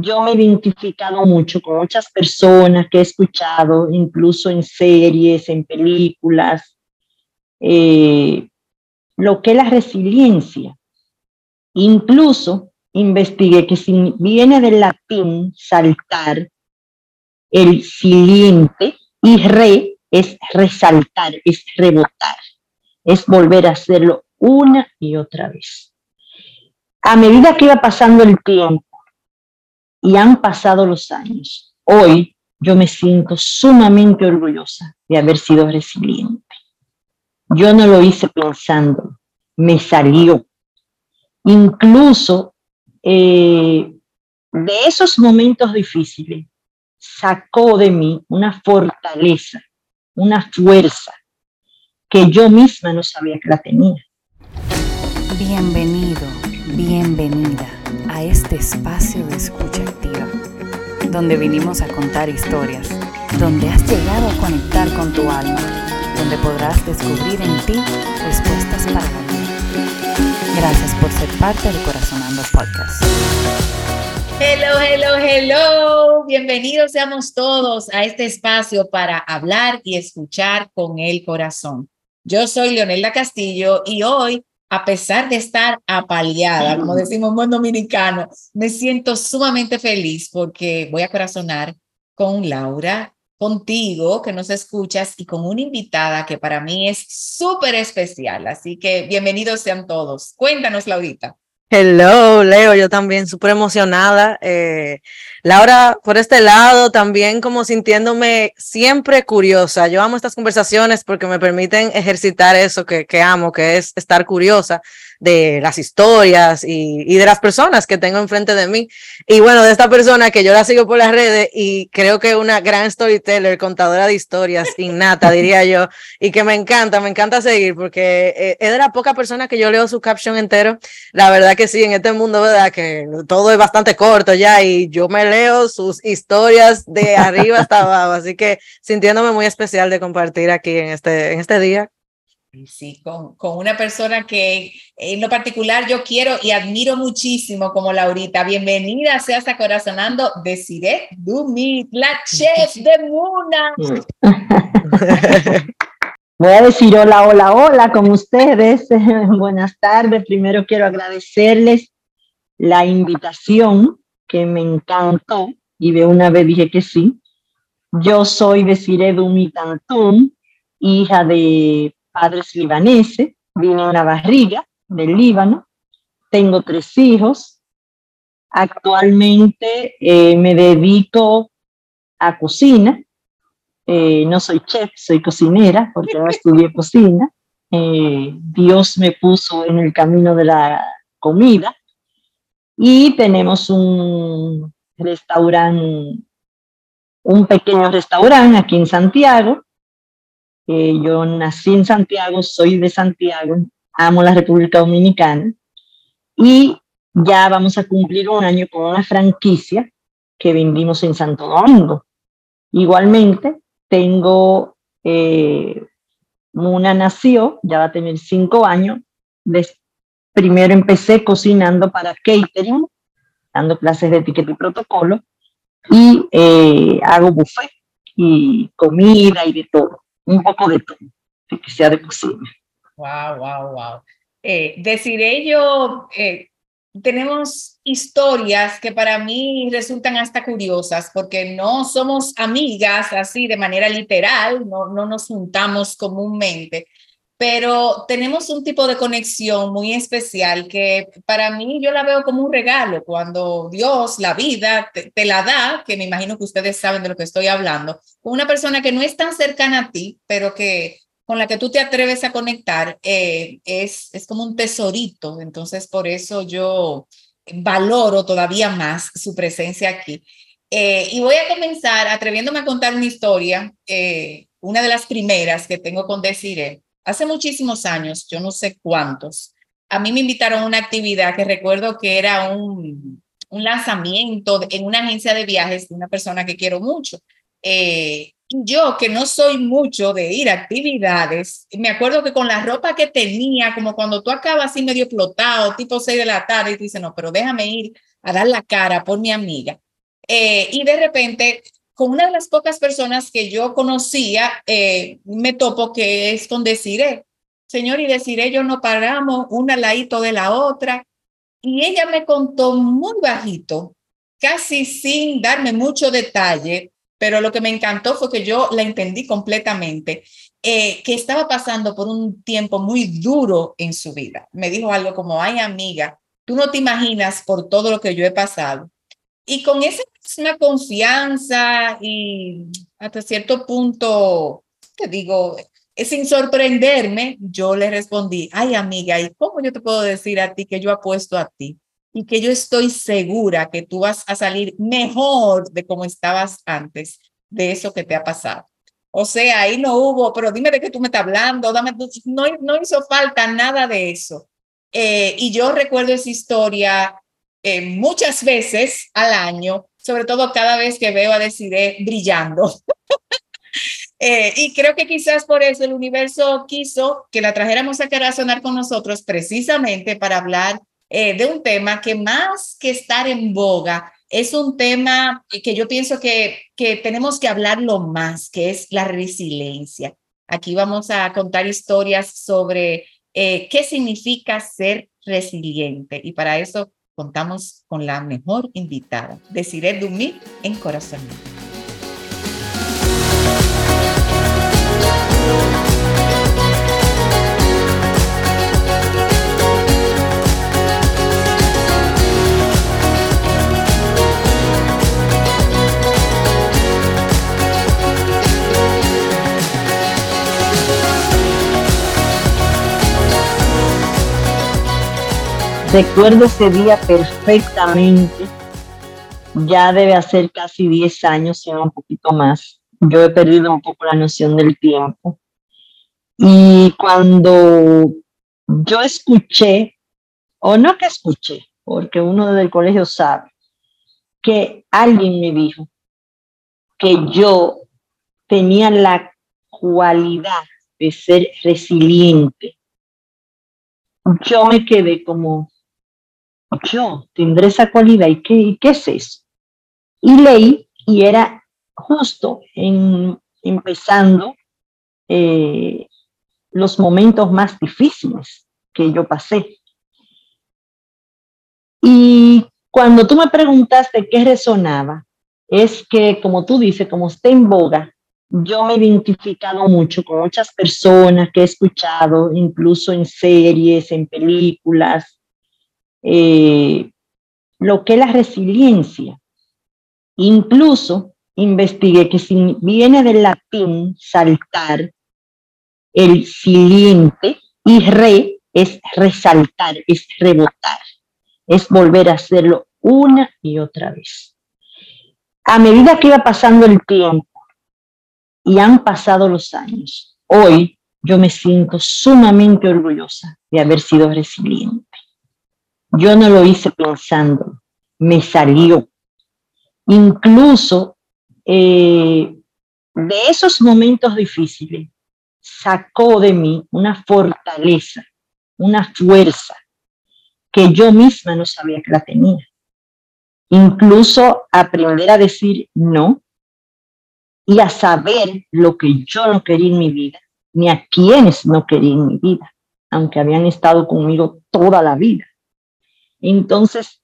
yo me he identificado mucho con muchas personas que he escuchado, incluso en series, en películas, eh, lo que es la resiliencia. Incluso investigué que si viene del latín saltar, el siliente y re es resaltar, es rebotar, es volver a hacerlo una y otra vez. A medida que iba pasando el tiempo y han pasado los años, hoy yo me siento sumamente orgullosa de haber sido resiliente. Yo no lo hice pensando, me salió. Incluso eh, de esos momentos difíciles sacó de mí una fortaleza, una fuerza que yo misma no sabía que la tenía. Bienvenido, bienvenida a este espacio de escucha activa, donde vinimos a contar historias, donde has llegado a conectar con tu alma, donde podrás descubrir en ti respuestas para la vida. Gracias por ser parte de Corazonando Podcast. Hello, hello, hello. Bienvenidos seamos todos a este espacio para hablar y escuchar con el corazón. Yo soy Leonelda Castillo y hoy, a pesar de estar apaleada, como decimos en buen dominicano, me siento sumamente feliz porque voy a corazonar con Laura, contigo que nos escuchas y con una invitada que para mí es súper especial. Así que bienvenidos sean todos. Cuéntanos, Laurita. Hello, Leo, yo también súper emocionada. Eh, Laura, por este lado, también como sintiéndome siempre curiosa. Yo amo estas conversaciones porque me permiten ejercitar eso que, que amo, que es estar curiosa de las historias y, de las personas que tengo enfrente de mí. Y bueno, de esta persona que yo la sigo por las redes y creo que una gran storyteller, contadora de historias innata, diría yo, y que me encanta, me encanta seguir porque eh, es de la poca persona que yo leo su caption entero. La verdad que sí, en este mundo, ¿verdad? Que todo es bastante corto ya y yo me leo sus historias de arriba hasta abajo. Así que sintiéndome muy especial de compartir aquí en este, en este día Sí, con, con, una persona que en lo particular yo quiero y admiro muchísimo como Laurita. Bienvenida seas a Corazonando de Dumit, la chef de Muna. Voy a decir hola, hola, hola con ustedes. Buenas tardes. Primero quiero agradecerles la invitación que me encantó y de una vez dije que sí. Yo soy Desiree Dumit Antum, hija de padres libaneses, vine a una barriga del Líbano, tengo tres hijos, actualmente eh, me dedico a cocina, eh, no soy chef, soy cocinera porque no estudié cocina, eh, Dios me puso en el camino de la comida y tenemos un restaurante, un pequeño restaurante aquí en Santiago yo nací en Santiago, soy de Santiago, amo la República Dominicana y ya vamos a cumplir un año con una franquicia que vendimos en Santo Domingo. Igualmente, tengo, eh, una nació, ya va a tener cinco años. primero empecé cocinando para catering, dando clases de etiqueta y protocolo, y eh, hago buffet y comida y de todo un poco de todo, que sea de cocina. Wow, wow, wow. Eh, deciré yo, eh, tenemos historias que para mí resultan hasta curiosas porque no somos amigas así de manera literal, no, no nos juntamos comúnmente, pero tenemos un tipo de conexión muy especial que para mí yo la veo como un regalo cuando Dios, la vida, te, la da, que me imagino que ustedes saben de lo que estoy hablando, una persona que no es tan cercana a ti, pero que con la que tú te atreves a conectar, eh, es, es como un tesorito. Entonces, por eso yo valoro todavía más su presencia aquí. Eh, y voy a comenzar atreviéndome a contar una historia, eh, una de las primeras que tengo con Desiree hace muchísimos años, yo no sé cuántos, a mí me invitaron a una actividad que recuerdo que era un, lanzamiento en una agencia de viajes de una persona que quiero mucho. Eh, yo que no soy mucho de ir a actividades, me acuerdo que con la ropa que tenía, como cuando tú acabas así medio explotado, tipo 6 de la tarde, y dices, no, pero déjame ir a dar la cara por mi amiga. Eh, y de repente, con una de las pocas personas que yo conocía, eh, me topo que es con Desiree. Señor, y Desiree, yo no paramos una al ladito de la otra. Y ella me contó muy bajito, casi sin darme mucho detalle, pero lo que me encantó fue que yo la entendí completamente, eh, que estaba pasando por un tiempo muy duro en su vida. Me dijo algo como, ay amiga, tú no te imaginas por todo lo que yo he pasado. Y con esa misma confianza y hasta cierto punto, te digo, sin sorprenderme, yo le respondí, ay amiga, ¿y cómo yo te puedo decir a ti que yo apuesto a ti? Y que yo estoy segura que tú vas a salir mejor de como estabas antes de eso que te ha pasado. O sea, ahí no hubo, pero dime de qué tú me estás hablando, dame, no, no hizo falta nada de eso. Eh, y yo recuerdo esa historia eh, muchas veces al año, sobre todo cada vez que veo a Desiree brillando. Eh, y creo que quizás por eso el universo quiso que la trajéramos a sonar con nosotros precisamente para hablar de un tema que más que estar en boga, es un tema que yo pienso que, que tenemos que hablarlo más, que es la resiliencia. Aquí vamos a contar historias sobre eh, qué significa ser resiliente. Y para eso contamos con la mejor invitada, Desiree Dumit en Corazón. Recuerdo ese día perfectamente. Ya debe hacer casi 10 años, si un poquito más. Yo he perdido un poco la noción del tiempo. Y cuando yo escuché, o no que escuché, porque uno desde el colegio sabe, que alguien me dijo que yo tenía la cualidad de ser resiliente, yo me quedé como, yo tendré esa cualidad y qué, qué es eso. Y leí y era justo empezando eh, los momentos más difíciles que yo pasé. Y cuando tú me preguntaste qué resonaba, es que, como tú dices, como está en boga, yo me he identificado mucho con muchas personas que he escuchado, incluso en series, en películas, eh, lo que es la resiliencia. Incluso investigué que si viene del latín saltar, el siliente y re es resaltar, es rebotar, es volver a hacerlo una y otra vez. A medida que iba pasando el tiempo y han pasado los años, hoy yo me siento sumamente orgullosa de haber sido resiliente. Yo no lo hice pensando, me salió. Incluso eh, de esos momentos difíciles sacó de mí una fortaleza, una fuerza que yo misma no sabía que la tenía. Incluso aprender a decir no y a saber lo que yo no quería en mi vida, ni a quienes no quería en mi vida, aunque habían estado conmigo toda la vida. Entonces,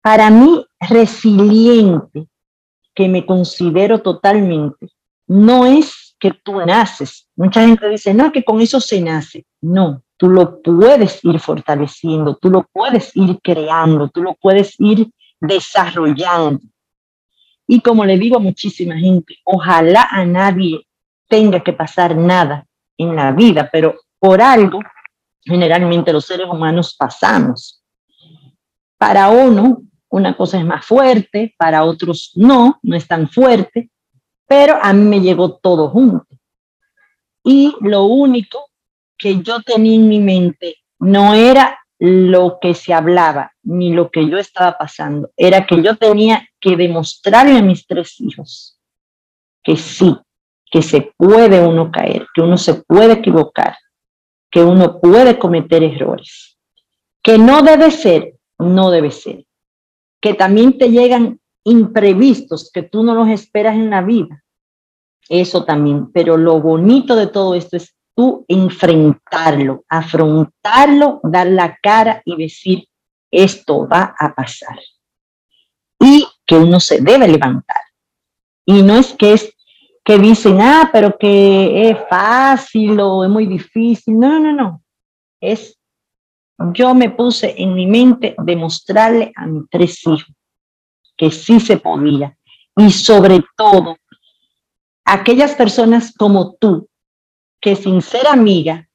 para mí, resiliente, que me considero totalmente, no es que tú naces. Mucha gente dice, no, que con eso se nace. No, tú lo puedes ir fortaleciendo, tú lo puedes ir creando, tú lo puedes ir desarrollando. Y como le digo a muchísima gente, ojalá a nadie tenga que pasar nada en la vida, pero por algo generalmente los seres humanos pasamos. Para uno, una cosa es más fuerte, para otros no, no es tan fuerte, pero a mí me llegó todo junto. Y lo único que yo tenía en mi mente no era lo que se hablaba, ni lo que yo estaba pasando, era que yo tenía que demostrarle a mis tres hijos que sí, que se puede uno caer, que uno se puede equivocar, que uno puede cometer errores, que no debe ser no debe ser. que también te llegan imprevistos que tú no los esperas en la vida. Eso también, pero lo bonito de todo esto es tú enfrentarlo, afrontarlo, dar la cara y decir, esto va a pasar. Y que uno se debe levantar. Y no es que es que dicen, ah, pero que es fácil o es muy difícil. No, no, no. Es, yo me puse en mi mente demostrarle a mis tres hijos que sí se podía. Y sobre todo, aquellas personas como tú, que sin ser amiga,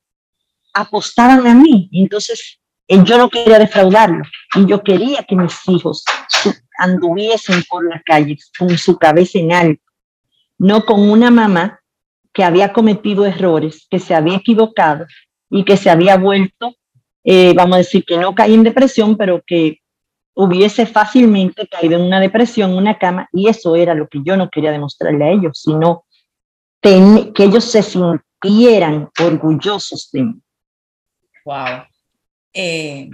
apostaban a mí. Entonces, eh, yo no quería defraudarlo y yo quería que mis hijos anduviesen por la calle con su cabeza en alto, no con una mamá que había cometido errores, que se había equivocado y que se había vuelto, eh, vamos a decir, que no caí en depresión, pero que hubiese fácilmente caído en una depresión, una cama, y eso era lo que yo no quería demostrarle a ellos, sino que ellos se sintieran orgullosos de mí. Wow. Eh,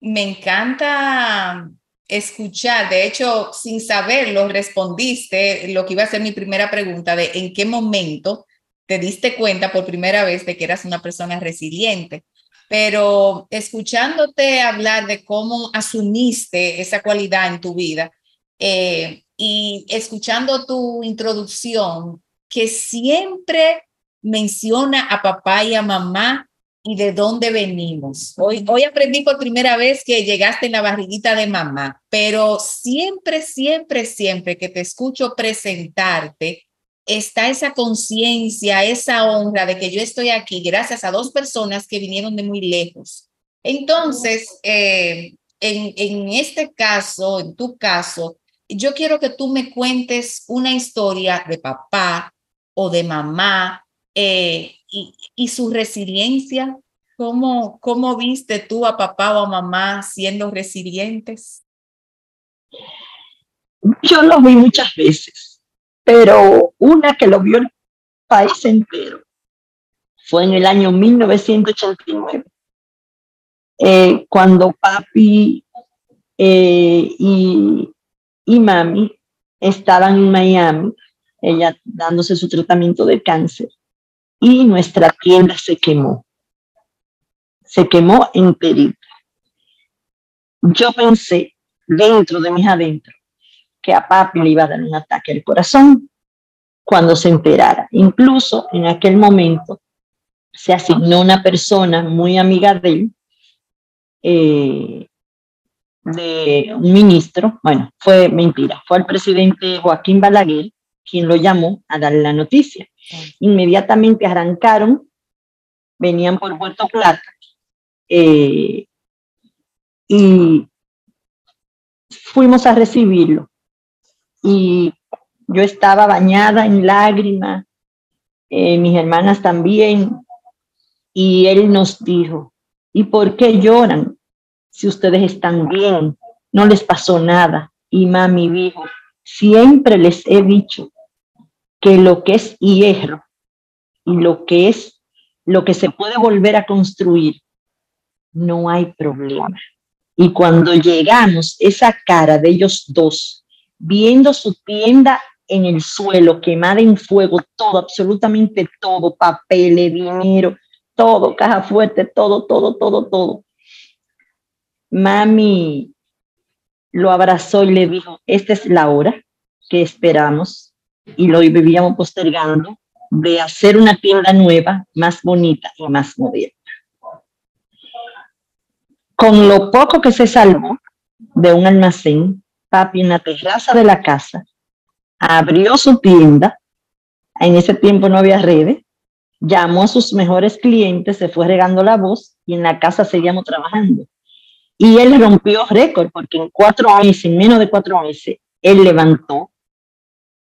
me encanta escuchar, de hecho, sin saberlo, respondiste lo que iba a ser mi primera pregunta de en qué momento te diste cuenta por primera vez de que eras una persona resiliente pero escuchándote hablar de cómo asumiste esa cualidad en tu vida eh, y escuchando tu introducción, que siempre menciona a papá y a mamá y de dónde venimos. Hoy, hoy aprendí por primera vez que llegaste en la barriguita de mamá, pero siempre, siempre, siempre que te escucho presentarte, está esa conciencia, esa honra de que yo estoy aquí gracias a dos personas que vinieron de muy lejos. Entonces, eh, en, en este caso, en tu caso, yo quiero que tú me cuentes una historia de papá o de mamá eh, y, y, su resiliencia. ¿Cómo, ¿Cómo viste tú a papá o a mamá siendo resilientes? Yo lo vi muchas veces pero una que lo vio el país entero fue en el año 1989, eh, cuando papi eh, y, y mami estaban en Miami, ella dándose su tratamiento de cáncer, y nuestra tienda se quemó. Se quemó enterita. Yo pensé dentro de mis adentros a papi le iba a dar un ataque al corazón cuando se enterara. Incluso en aquel momento se asignó una persona muy amiga de él, eh, de un ministro, bueno, fue mentira, fue el presidente Joaquín Balaguer quien lo llamó a darle la noticia. Inmediatamente arrancaron, venían por Puerto Plata eh, y fuimos a recibirlo y yo estaba bañada en lágrimas, eh, mis hermanas también, y él nos dijo, ¿y por qué lloran si ustedes están bien? No les pasó nada. Y mami dijo, siempre les he dicho que lo que es hierro y lo que es lo que se puede volver a construir, no hay problema. Y cuando llegamos, esa cara de ellos dos, viendo su tienda en el suelo, quemada en fuego, todo, absolutamente todo, papeles, dinero, todo, caja fuerte, todo, todo, todo, todo. Mami lo abrazó y le dijo, esta es la hora que esperamos y lo vivíamos postergando de hacer una tienda nueva, más bonita y más moderna. Con lo poco que se salvó de un almacén, papi en la terraza de la casa, abrió su tienda, en ese tiempo no había redes, llamó a sus mejores clientes, se fue regando la voz y en la casa seguíamos trabajando. Y él rompió récord porque en cuatro meses, en menos de cuatro meses, él levantó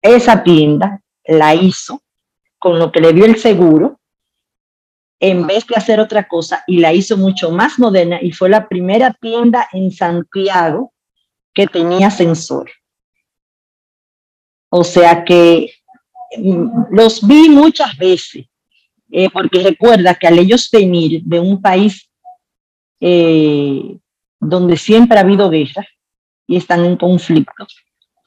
esa tienda, la hizo con lo que le dio el seguro, en vez de hacer otra cosa, y la hizo mucho más moderna y fue la primera tienda en Santiago que tenía sensor. O sea que mm, los vi muchas veces, eh, porque recuerda que al ellos venir de un país eh, donde siempre ha habido guerra, y están en conflicto.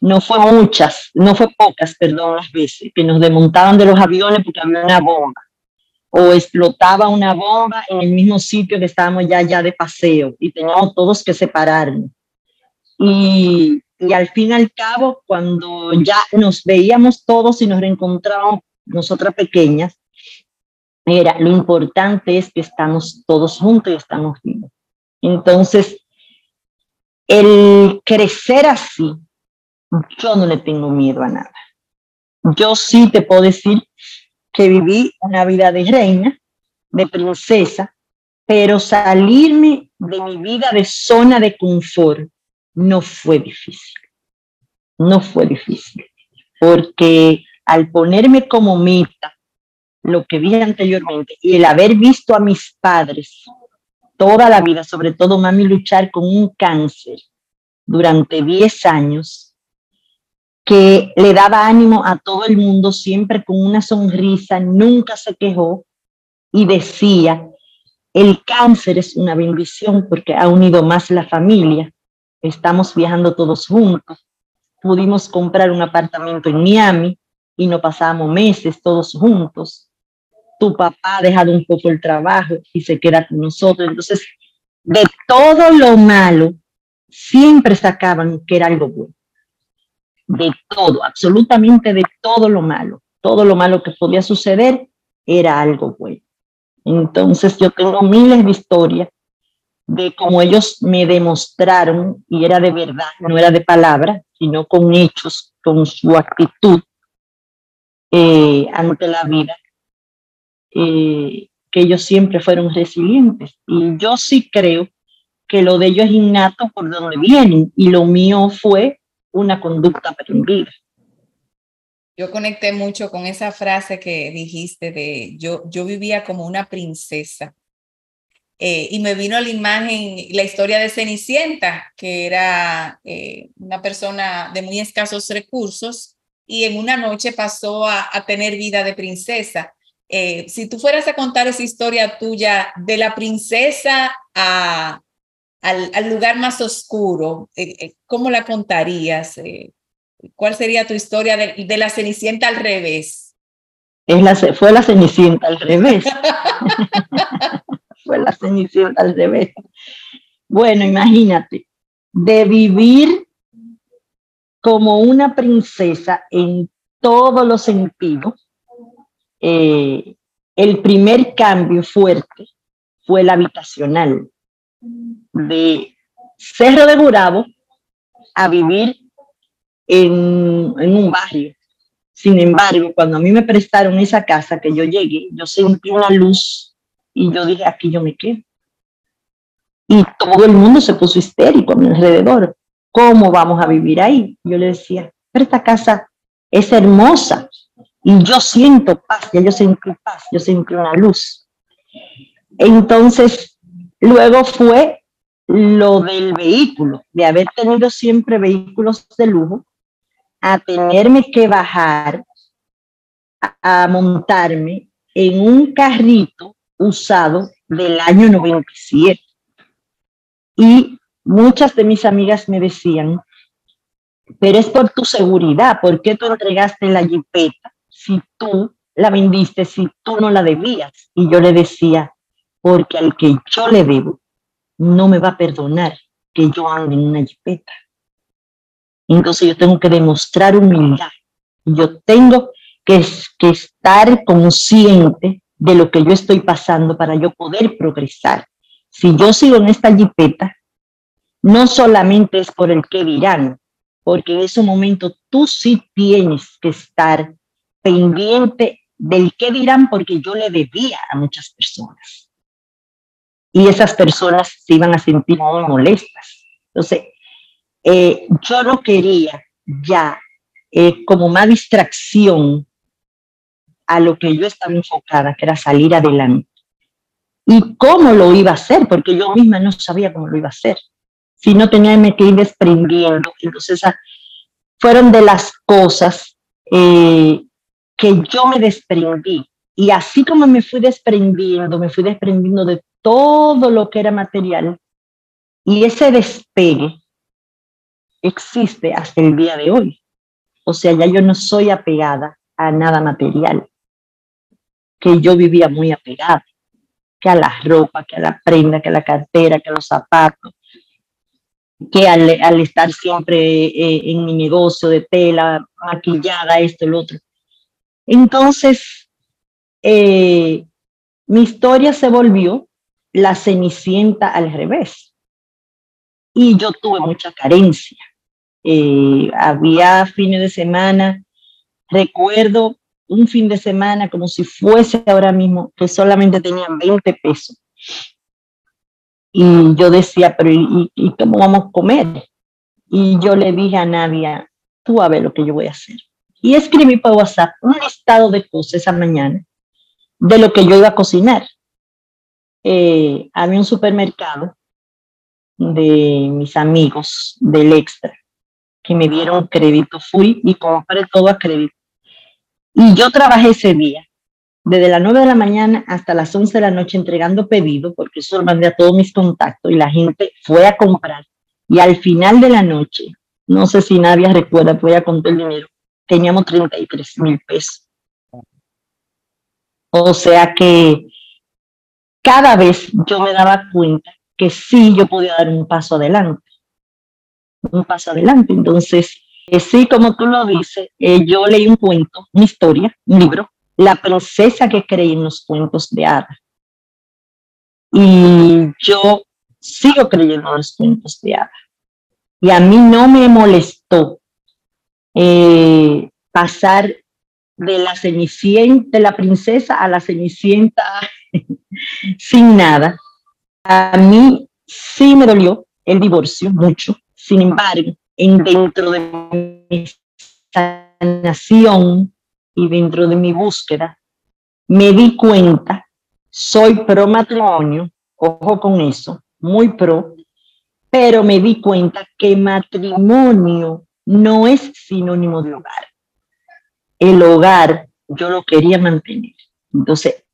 No fue muchas, no fue pocas, perdón, las veces que nos desmontaban de los aviones porque había una bomba o explotaba una bomba en el mismo sitio que estábamos ya, ya de paseo y teníamos todos que separarnos. Y, al fin y al cabo, cuando ya nos veíamos todos y nos reencontrábamos nosotras pequeñas, era lo importante es que estamos todos juntos y estamos vivos. Entonces, el crecer así, yo no le tengo miedo a nada. Yo sí te puedo decir que viví una vida de reina, de princesa, pero salirme de mi vida de zona de confort no fue difícil. No fue difícil, porque al ponerme como meta lo que vi anteriormente y el haber visto a mis padres toda la vida, sobre todo mami luchar con un cáncer durante 10 años, que le daba ánimo a todo el mundo, siempre con una sonrisa, nunca se quejó y decía, el cáncer es una bendición porque ha unido más la familia, estamos viajando todos juntos, pudimos comprar un apartamento en Miami y no pasábamos meses todos juntos. Tu papá ha dejado un poco el trabajo y se queda con nosotros. Entonces, de todo lo malo, siempre sacaban que era algo bueno de todo, absolutamente de todo lo malo. Todo lo malo que podía suceder era algo bueno. Entonces yo tengo miles de historias de cómo ellos me demostraron, y era de verdad, no era de palabra, sino con hechos, con su actitud eh, ante la vida, eh, que ellos siempre fueron resilientes. Y yo sí creo que lo de ellos es innato por donde vienen, y lo mío fue una conducta aprendida. Yo conecté mucho con esa frase que dijiste de yo, yo vivía como una princesa. Eh, y me vino a la imagen la historia de Cenicienta, que era eh, una persona de muy escasos recursos y en una noche pasó a, tener vida de princesa. Eh, si tú fueras a contar esa historia tuya de la princesa a, al, lugar más oscuro, ¿cómo la contarías? ¿Cuál sería tu historia de, la Cenicienta al revés? Es la, fue la Cenicienta al revés. fue la Cenicienta al revés. Bueno, imagínate, de vivir como una princesa en todos los sentidos, el primer cambio fuerte fue el habitacional de Cerro de Gurabo a vivir en, un barrio. Sin embargo, cuando a mí me prestaron esa casa que yo llegué, yo sentí una luz y yo dije, aquí yo me quedo. Y todo el mundo se puso histérico a mi alrededor. ¿Cómo vamos a vivir ahí? Yo le decía, pero esta casa es hermosa y yo siento paz, ya yo sentí paz, yo sentí una luz. Entonces, Luego fue lo del vehículo, de haber tenido siempre vehículos de lujo, a tenerme que bajar a, montarme en un carrito usado del año 97. Y muchas de mis amigas me decían, pero es por tu seguridad, ¿por qué tú entregaste la jipeta si tú la vendiste, si tú no la debías? Y yo le decía, porque al que yo le debo no me va a perdonar que yo ande en una jipeta. Entonces yo tengo que demostrar humildad. Yo tengo que, que estar consciente de lo que yo estoy pasando para yo poder progresar. Si yo sigo en esta jipeta, no solamente es por el que dirán, porque en ese momento tú sí tienes que estar pendiente del que dirán porque yo le debía a muchas personas y esas personas se iban a sentir muy molestas. Entonces, eh, yo no quería ya eh, como más distracción a lo que yo estaba enfocada, que era salir adelante. ¿Y cómo lo iba a hacer? Porque yo misma no sabía cómo lo iba a hacer. Si no tenía que ir desprendiendo. Entonces, fueron de las cosas eh, que yo me desprendí. Y así como me fui desprendiendo, me fui desprendiendo de todo lo que era material y ese despegue existe hasta el día de hoy. O sea, ya yo no soy apegada a nada material, que yo vivía muy apegada, que a la ropa, que a la prenda, que a la cartera, que a los zapatos, que al, estar siempre eh, en mi negocio de tela, maquillada, esto, el otro. Entonces, eh, mi historia se volvió la cenicienta al revés. Y yo tuve mucha carencia. Eh, había fines de semana, recuerdo un fin de semana como si fuese ahora mismo, que solamente tenían 20 pesos. Y yo decía, pero ¿y, cómo vamos a comer? Y yo le dije a Nadia, tú a ver lo que yo voy a hacer. Y escribí por WhatsApp un listado de cosas esa mañana de lo que yo iba a cocinar. Eh, había un supermercado de mis amigos del extra que me dieron crédito, fui y compré todo a crédito. Y yo trabajé ese día, desde las 9 de la mañana hasta las 11 de la noche entregando pedidos, porque eso lo mandé a todos mis contactos y la gente fue a comprar. Y al final de la noche, no sé si nadie recuerda, voy a contar el dinero, teníamos 33 mil pesos. O sea que cada vez yo me daba cuenta que sí yo podía dar un paso adelante un paso adelante. Entonces, eh, sí, como tú lo dices, eh, yo leí un cuento, una historia, un libro, La princesa que creí en los cuentos de hadas. Y yo sigo creyendo en los cuentos de hadas. Y a mí no me molestó eh, pasar de la cenicienta, de la princesa a la cenicienta sin nada. A mí sí me dolió el divorcio mucho, sin embargo, en dentro de mi sanación y dentro de mi búsqueda, me di cuenta, soy pro matrimonio, ojo con eso, muy pro, pero me di cuenta que matrimonio no es sinónimo de hogar. El hogar yo lo quería mantener. Entonces,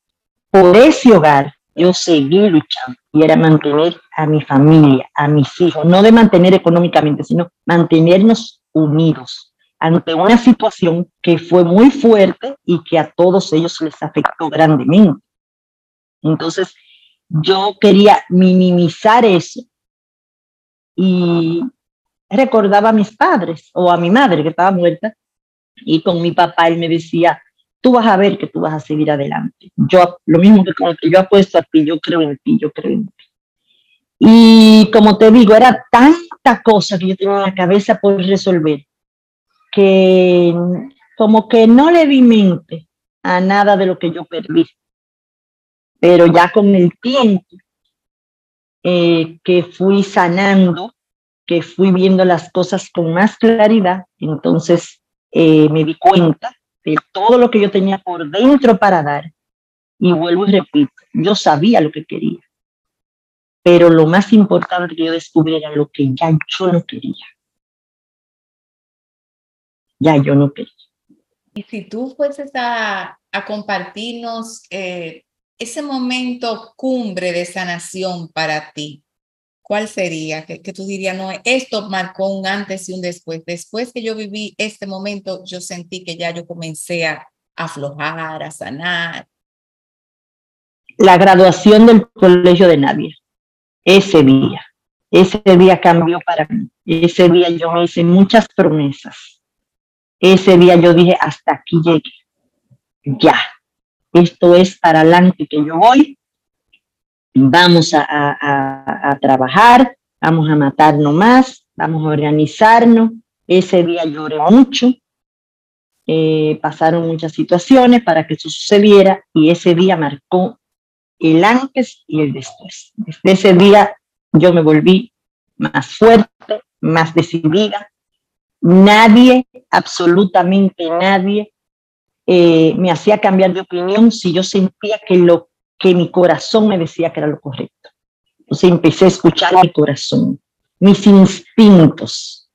por ese hogar yo seguí luchando y era mantener a mi familia, a mis hijos, no de mantener económicamente, sino mantenernos unidos ante una situación que fue muy fuerte y que a todos ellos les afectó grandemente. Entonces, yo quería minimizar eso y recordaba a mis padres o a mi madre que estaba muerta y con mi papá él me decía, tú vas a ver que tú vas a seguir adelante. Yo, lo mismo que con que yo apuesto a ti, yo creo en ti, yo creo en ti. Y como te digo, era tanta cosa que yo tenía en la cabeza por resolver, que como que no le di mente a nada de lo que yo perdí. Pero ya con el tiempo eh, que fui sanando, que fui viendo las cosas con más claridad, entonces eh, me di cuenta de todo lo que yo tenía por dentro para dar. Y vuelvo y repito, yo sabía lo que quería, pero lo más importante que yo descubrí era lo que ya yo no quería. Ya yo no quería. Y si tú fueses a, a compartirnos eh, ese momento cumbre de sanación para ti, ¿cuál sería? Que, tú dirías, no, esto marcó un antes y un después. Después que yo viví este momento, yo sentí que ya yo comencé a aflojar, a sanar. La graduación del colegio de nadie, ese día, ese día cambió para mí. Ese día yo hice muchas promesas. Ese día yo dije, hasta aquí llegué. Ya, esto es para adelante que yo voy vamos a, trabajar, vamos a matarnos más, vamos a organizarnos. Ese día lloré mucho, eh, pasaron muchas situaciones para que eso sucediera y ese día marcó el antes y el después. Desde ese día yo me volví más fuerte, más decidida. Nadie, absolutamente nadie, eh, me hacía cambiar de opinión si yo sentía que lo que mi corazón me decía que era lo correcto. Entonces empecé a escuchar mi corazón, mis instintos,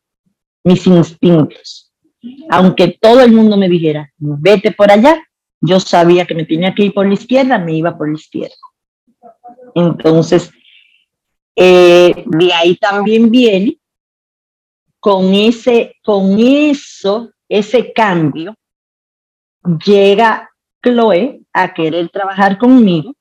mis instintos. Aunque todo el mundo me dijera, vete por allá, yo sabía que me tenía que ir por la izquierda, me iba por la izquierda. Entonces, eh, de ahí también viene con ese, con eso, ese cambio, llega Chloe a querer trabajar conmigo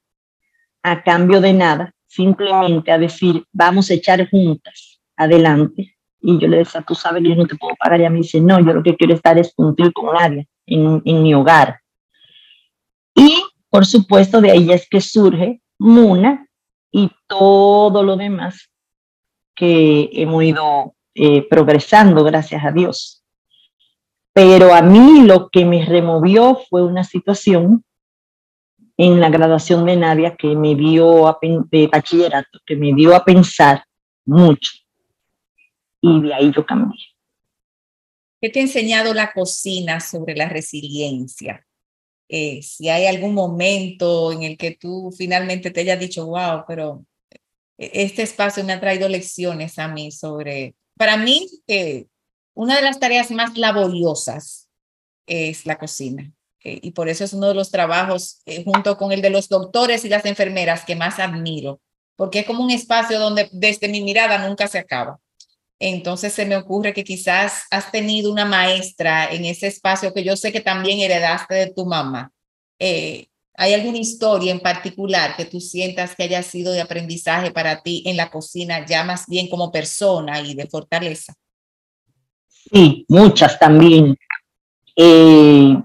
a cambio de nada, simplemente a decir, vamos a echar juntas adelante. Y yo le decía, tú sabes yo no te puedo pagar. Y a mí dice, no, yo lo que quiero estar es cumplir con nadie en, en mi hogar. Y por supuesto, de ahí es que surge Muna y todo lo demás que hemos ido eh, progresando, gracias a Dios. Pero a mí lo que me removió fue una situación en la graduación de Nadia que me dio a, de bachillerato, que me dio a pensar mucho. Y de ahí yo cambié. ¿Qué te ha enseñado la cocina sobre la resiliencia? Eh, si hay algún momento en el que tú finalmente te hayas dicho, wow, pero este espacio me ha traído lecciones a mí sobre, para mí, eh, una de las tareas más laboriosas es la cocina. Eh, y por eso es uno de los trabajos, eh, junto con el de los doctores y las enfermeras, que más admiro, porque es como un espacio donde desde mi mirada nunca se acaba. Entonces se me ocurre que quizás has tenido una maestra en ese espacio que yo sé que también heredaste de tu mamá. Eh, ¿Hay alguna historia en particular que tú sientas que haya sido de aprendizaje para ti en la cocina, ya más bien como persona y de fortaleza? Sí, muchas también. Eh,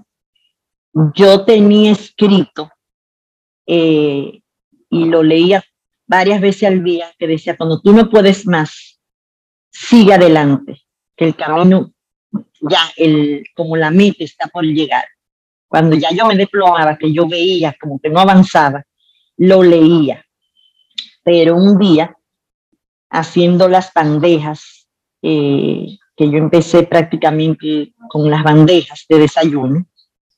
yo tenía escrito eh, y lo leía varias veces al día que decía, cuando tú no puedes más, sigue adelante, que el camino ya, el, como la meta está por llegar. Cuando ya yo me desplomaba, que yo veía como que no avanzaba, lo leía. Pero un día, haciendo las bandejas, eh, que yo empecé prácticamente con las bandejas de desayuno,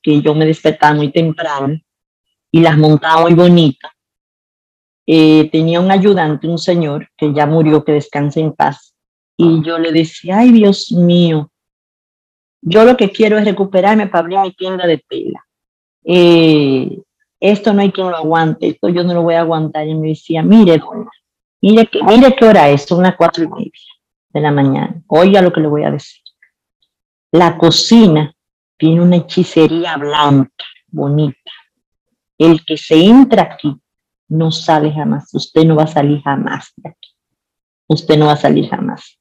que yo me despertaba muy temprano y las montaba muy bonitas. Eh, tenía un ayudante, un señor que ya murió, que descanse en paz. Y yo le decía, ay Dios mío, yo lo que quiero es recuperarme para abrir mi tienda de tela. Eh, esto no hay quien lo aguante, esto yo no lo voy a aguantar. Y me decía, mire, mire, mire qué hora es, son las cuatro y media de la mañana. Oiga lo que le voy a decir. La cocina tiene una hechicería blanca, bonita. El que se entra aquí no sale jamás. Usted no va a salir jamás de aquí. Usted no va a salir jamás.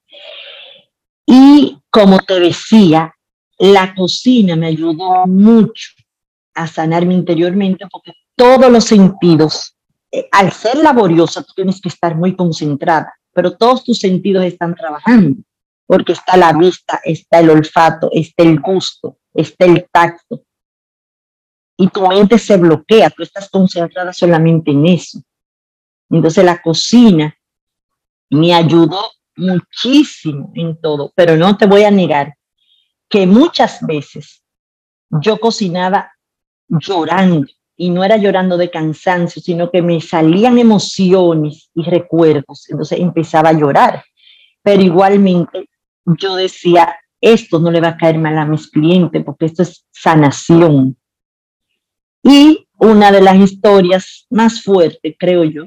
Y como te decía, la cocina me ayudó mucho a sanarme interiormente porque todos los sentidos, eh, al ser laboriosa, tienes que estar muy concentrada pero todos tus sentidos están trabajando, porque está la vista, está el olfato, está el gusto, está el tacto. Y tu mente se bloquea, tú estás concentrada solamente en eso. Entonces la cocina me ayudó muchísimo en todo, pero no te voy a negar que muchas veces yo cocinaba llorando y no era llorando de cansancio, sino que me salían emociones y recuerdos, entonces empezaba a llorar. Pero igualmente yo decía, esto no le va a caer mal a mis clientes porque esto es sanación. Y una de las historias más fuertes, creo yo,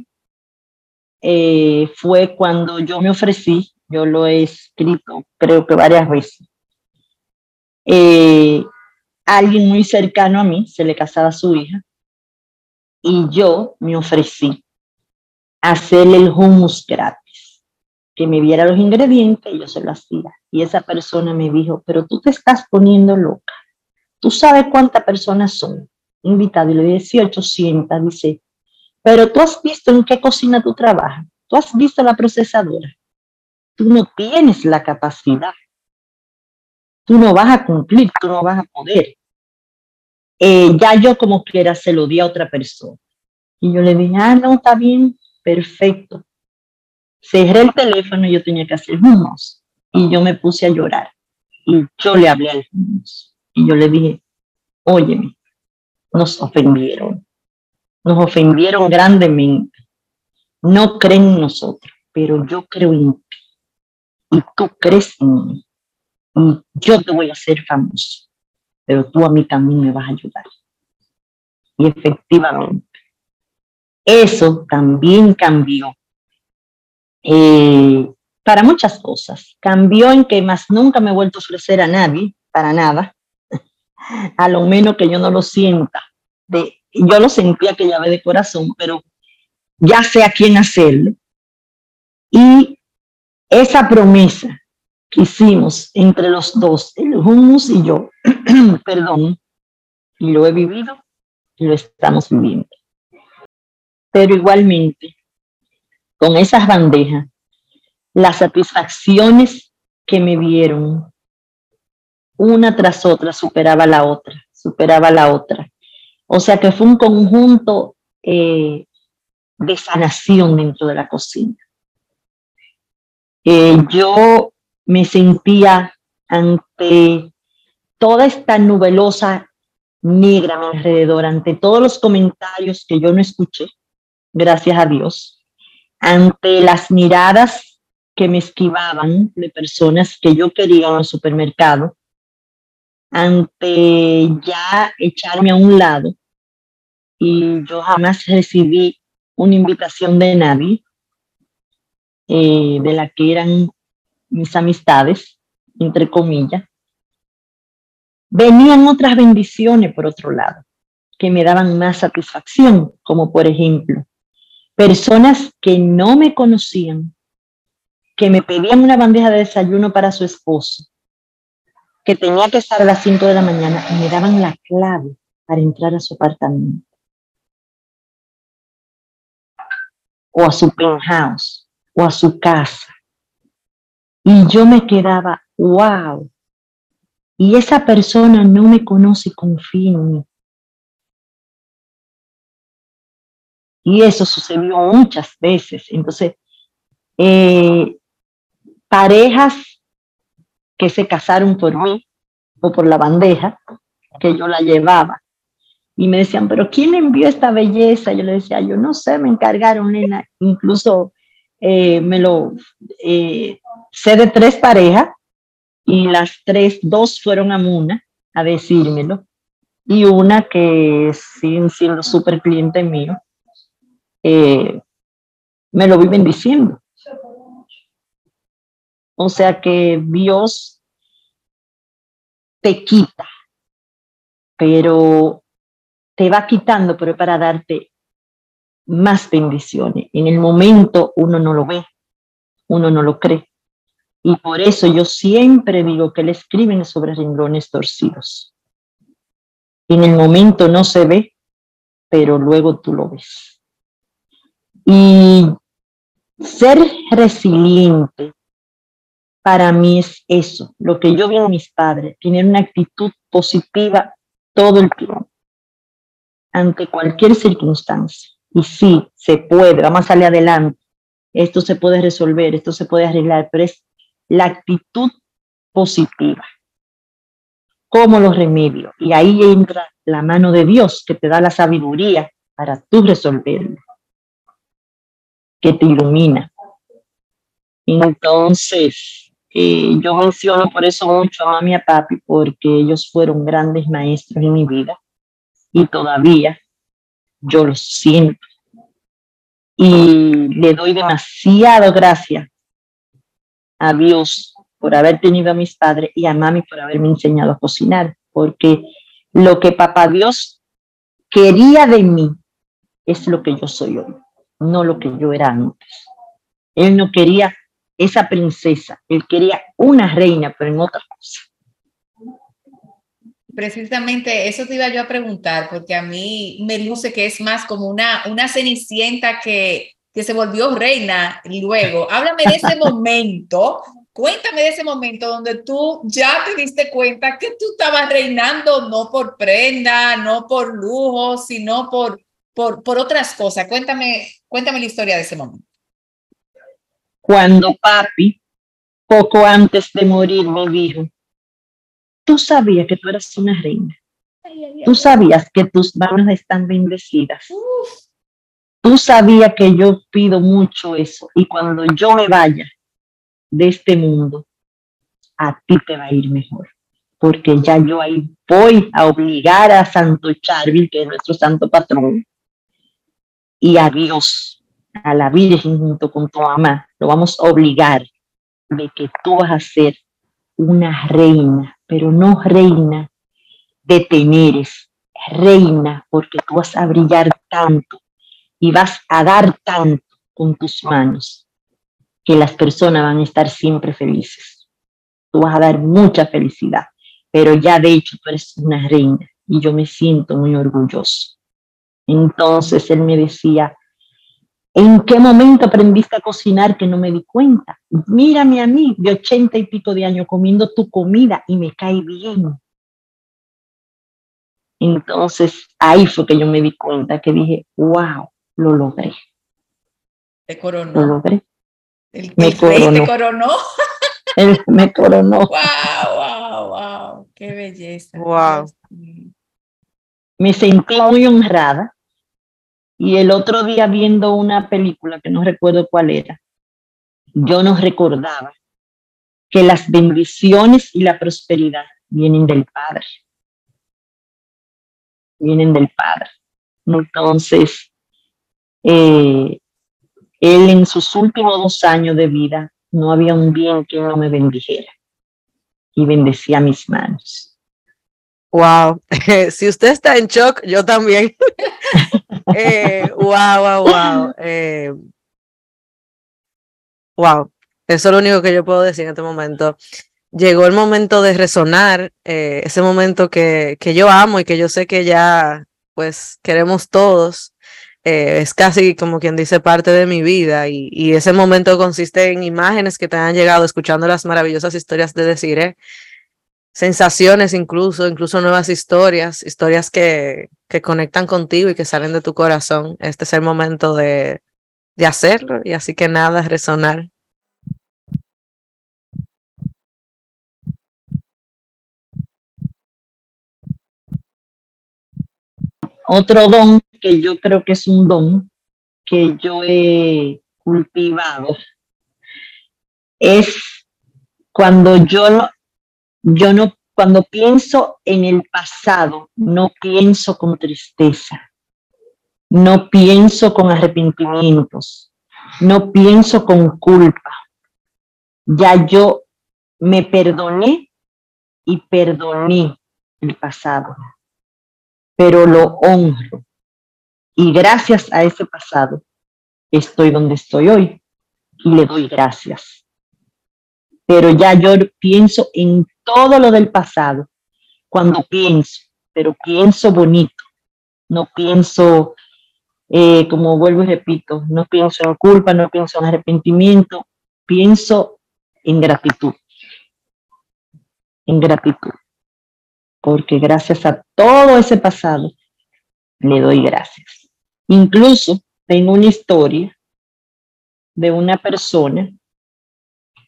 eh, fue cuando yo me ofrecí, yo lo he escrito creo que varias veces, eh, alguien muy cercano a mí se le casaba a su hija y yo me ofrecí a hacerle el hummus gratis, que me viera los ingredientes y yo se lo hacía. Y esa persona me dijo, pero tú te estás poniendo loca. ¿Tú sabes cuántas personas son invitadas? Y le dije, 800. Dice, pero tú has visto en qué cocina tú trabajas. Tú has visto la procesadora. Tú no tienes la capacidad. Tú no vas a cumplir, tú no vas a poder. Eh, ya yo como quiera se lo di a otra persona. Y yo le dije, ah, no, está bien, perfecto. Cerré el teléfono y yo tenía que hacer humos. Y yo me puse a llorar. Y yo le hablé al humos. Y yo le dije, óyeme, nos ofendieron. Nos ofendieron grandemente. No creen en nosotros, pero yo creo en ti. Y tú crees en mí. Y yo te voy a hacer famoso pero tú a mí también me vas a ayudar. Y efectivamente, eso también cambió. Eh, para muchas cosas. Cambió en que más nunca me he vuelto a ofrecer a nadie, para nada, a lo menos que yo no lo sienta. De, yo lo sentía que llave de corazón, pero ya sé a quién hacerlo. Y esa promesa hicimos entre los dos, el hummus y yo, perdón, y lo he vivido y lo estamos viviendo. Pero igualmente, con esas bandejas, las satisfacciones que me dieron, una tras otra, superaba la otra, superaba la otra. O sea que fue un conjunto eh, de sanación dentro de la cocina. Eh, yo me sentía ante toda esta nubelosa negra a mi alrededor, ante todos los comentarios que yo no escuché, gracias a Dios, ante las miradas que me esquivaban de personas que yo quería en el supermercado, ante ya echarme a un lado, y yo jamás recibí una invitación de nadie, eh, de la que eran mis amistades, entre comillas, venían otras bendiciones por otro lado, que me daban más satisfacción, como por ejemplo, personas que no me conocían, que me pedían una bandeja de desayuno para su esposo, que tenía que estar a las 5 de la mañana y me daban la clave para entrar a su apartamento o a su penthouse o a su casa. Y yo me quedaba, wow, y esa persona no me conoce y confía en mí. Y eso sucedió muchas veces. Entonces, eh, parejas que se casaron por mí o por la bandeja que yo la llevaba. Y me decían, pero ¿quién envió esta belleza? Yo le decía, yo no sé, me encargaron, nena. Incluso eh, me lo eh, sé de tres parejas y las tres, dos fueron a Muna a decírmelo y una que siguen siendo súper cliente mío, eh, me lo viven diciendo. O sea que Dios te quita, pero te va quitando, pero para darte más bendiciones. En el momento uno no lo ve, uno no lo cree. Y por eso yo siempre digo que le escriben sobre renglones torcidos. En el momento no se ve, pero luego tú lo ves. Y ser resiliente para mí es eso, lo que yo vi en mis padres, tener una actitud positiva todo el tiempo, ante cualquier circunstancia. Y sí, se puede, vamos a salir adelante, esto se puede resolver, esto se puede arreglar, pero es la actitud positiva. ¿Cómo lo remedio? Y ahí entra la mano de Dios que te da la sabiduría para tú resolverlo, que te ilumina. Entonces, eh, yo menciono por eso mucho a mami y a papi, porque ellos fueron grandes maestros en mi vida y todavía yo los siento. Y le doy demasiado gracias a Dios por haber tenido a mis padres y a mami por haberme enseñado a cocinar, porque lo que papá Dios quería de mí es lo que yo soy hoy, no lo que yo era antes. Él no quería esa princesa, él quería una reina, pero en otra cosa. Precisamente eso te iba yo a preguntar, porque a mí me luce que es más como una, una cenicienta que que se volvió reina luego. Háblame de ese momento, cuéntame de ese momento donde tú ya te diste cuenta que tú estabas reinando no por prenda, no por lujo, sino por, por, por otras cosas. Cuéntame, cuéntame la historia de ese momento. Cuando papi, poco antes de morir, me dijo, tú sabías que tú eras una reina. Tú sabías que tus manos están bendecidas. Tú sabías que yo pido mucho eso y cuando yo me vaya de este mundo, a ti te va a ir mejor, porque ya yo ahí voy a obligar a Santo Charville, que es nuestro santo patrón, y a Dios, a la Virgen junto con tu mamá, lo vamos a obligar de que tú vas a ser una reina, pero no reina de teneres, reina porque tú vas a brillar tanto y vas a dar tanto con tus manos que las personas van a estar siempre felices. Tú vas a dar mucha felicidad, pero ya de hecho tú eres una reina y yo me siento muy orgulloso. Entonces él me decía, ¿en qué momento aprendiste a cocinar que no me di cuenta? Mírame a mí de ochenta y pico de años comiendo tu comida y me cae bien. Entonces ahí fue que yo me di cuenta que dije, wow, lo logré. Te coronó. Lo logré. El, me el coronó. te coronó. Él me coronó. Wow, wow, wow. Qué belleza. Wow. Me sentí muy honrada. Y el otro día viendo una película que no recuerdo cuál era, yo nos recordaba que las bendiciones y la prosperidad vienen del Padre. Vienen del Padre. Entonces, eh, él en sus últimos dos años de vida no había un bien que no me bendijera y bendecía mis manos. Wow, si usted está en shock, yo también. wow, wow, wow. Wow, eso es lo único que yo puedo decir en este momento. Llegó el momento de resonar, eh, ese momento que, que yo amo y que yo sé que ya pues queremos todos. Eh, es casi como quien dice parte de mi vida y, y, ese momento consiste en imágenes que te han llegado escuchando las maravillosas historias de Desiree, sensaciones incluso, incluso nuevas historias, historias que, que conectan contigo y que salen de tu corazón. Este es el momento de, de hacerlo y así que nada, resonar. Otro don que yo creo que es un don que yo he cultivado es cuando yo no, yo no, cuando pienso en el pasado, no pienso con tristeza, no pienso con arrepentimientos, no pienso con culpa. Ya yo me perdoné y perdoné el pasado, pero lo honro. Y gracias a ese pasado estoy donde estoy hoy y le doy gracias. Pero ya yo pienso en todo lo del pasado cuando pienso, pero pienso bonito, no pienso, eh, como vuelvo y repito, no pienso en culpa, no pienso en arrepentimiento, pienso en gratitud, en gratitud, porque gracias a todo ese pasado le doy gracias. Incluso tengo una historia de una persona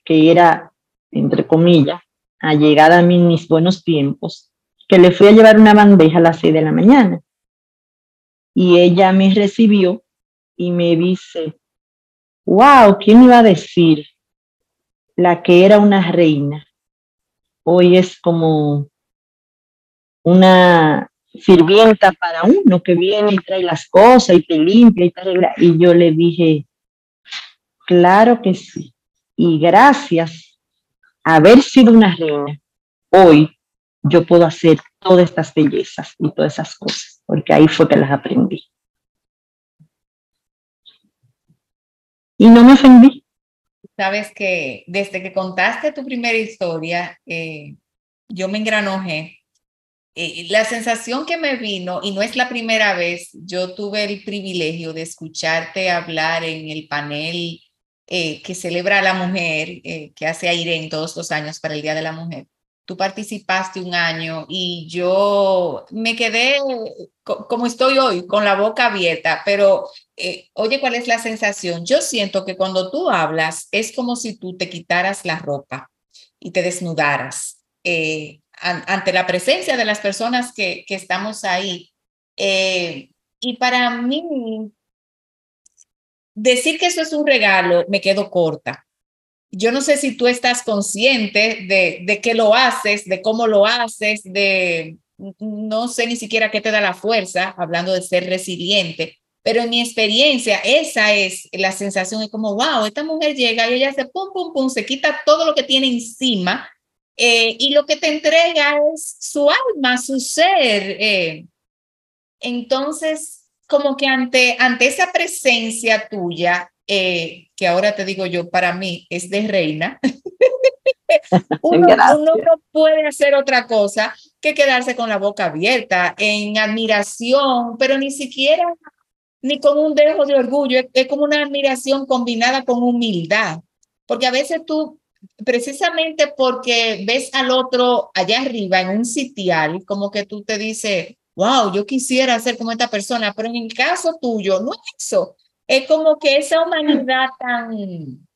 que era, entre comillas, allegada a mí en mis buenos tiempos, que le fui a llevar una bandeja a las seis de la mañana. Y ella me recibió y me dice, wow, ¿quién iba a decir? La que era una reina, hoy es como una sirvienta para uno que viene y trae las cosas y te limpia y te arregla. Y yo le dije, claro que sí. Y gracias a haber sido una reina, hoy yo puedo hacer todas estas bellezas y todas esas cosas, porque ahí fue que las aprendí. Y no me ofendí. Sabes que desde que contaste tu primera historia, eh, yo me engranojé eh, la sensación que me vino, y no es la primera vez, yo tuve el privilegio de escucharte hablar en el panel eh, que celebra a la mujer, eh, que hace en todos los años para el Día de la Mujer. Tú participaste un año y yo me quedé como estoy hoy, con la boca abierta, pero oye, ¿cuál es la sensación? Yo siento que cuando tú hablas es como si tú te quitaras la ropa y te desnudaras ante la presencia de las personas que, que estamos ahí. Eh, y para mí, decir que eso es un regalo, me quedo corta. Yo no sé si tú estás consciente de, de qué lo haces, de cómo lo haces, de no sé ni siquiera qué te da la fuerza, hablando de ser resiliente, pero en mi experiencia, esa es la sensación, es como, wow, esta mujer llega y ella se pum, pum, pum, se quita todo lo que tiene encima eh, y lo que te entrega es su alma, su ser. Eh. Entonces, como que ante, ante esa presencia tuya, eh, que ahora te digo yo, para mí es de reina, uno, uno, no puede hacer otra cosa que quedarse con la boca abierta, en admiración, pero ni siquiera ni con un dejo de orgullo, es, como una admiración combinada con humildad, porque a veces tú, precisamente porque ves al otro allá arriba en un sitial, como que tú te dices, wow, yo quisiera ser como esta persona, pero en el caso tuyo, no es eso, es como que esa humanidad tan,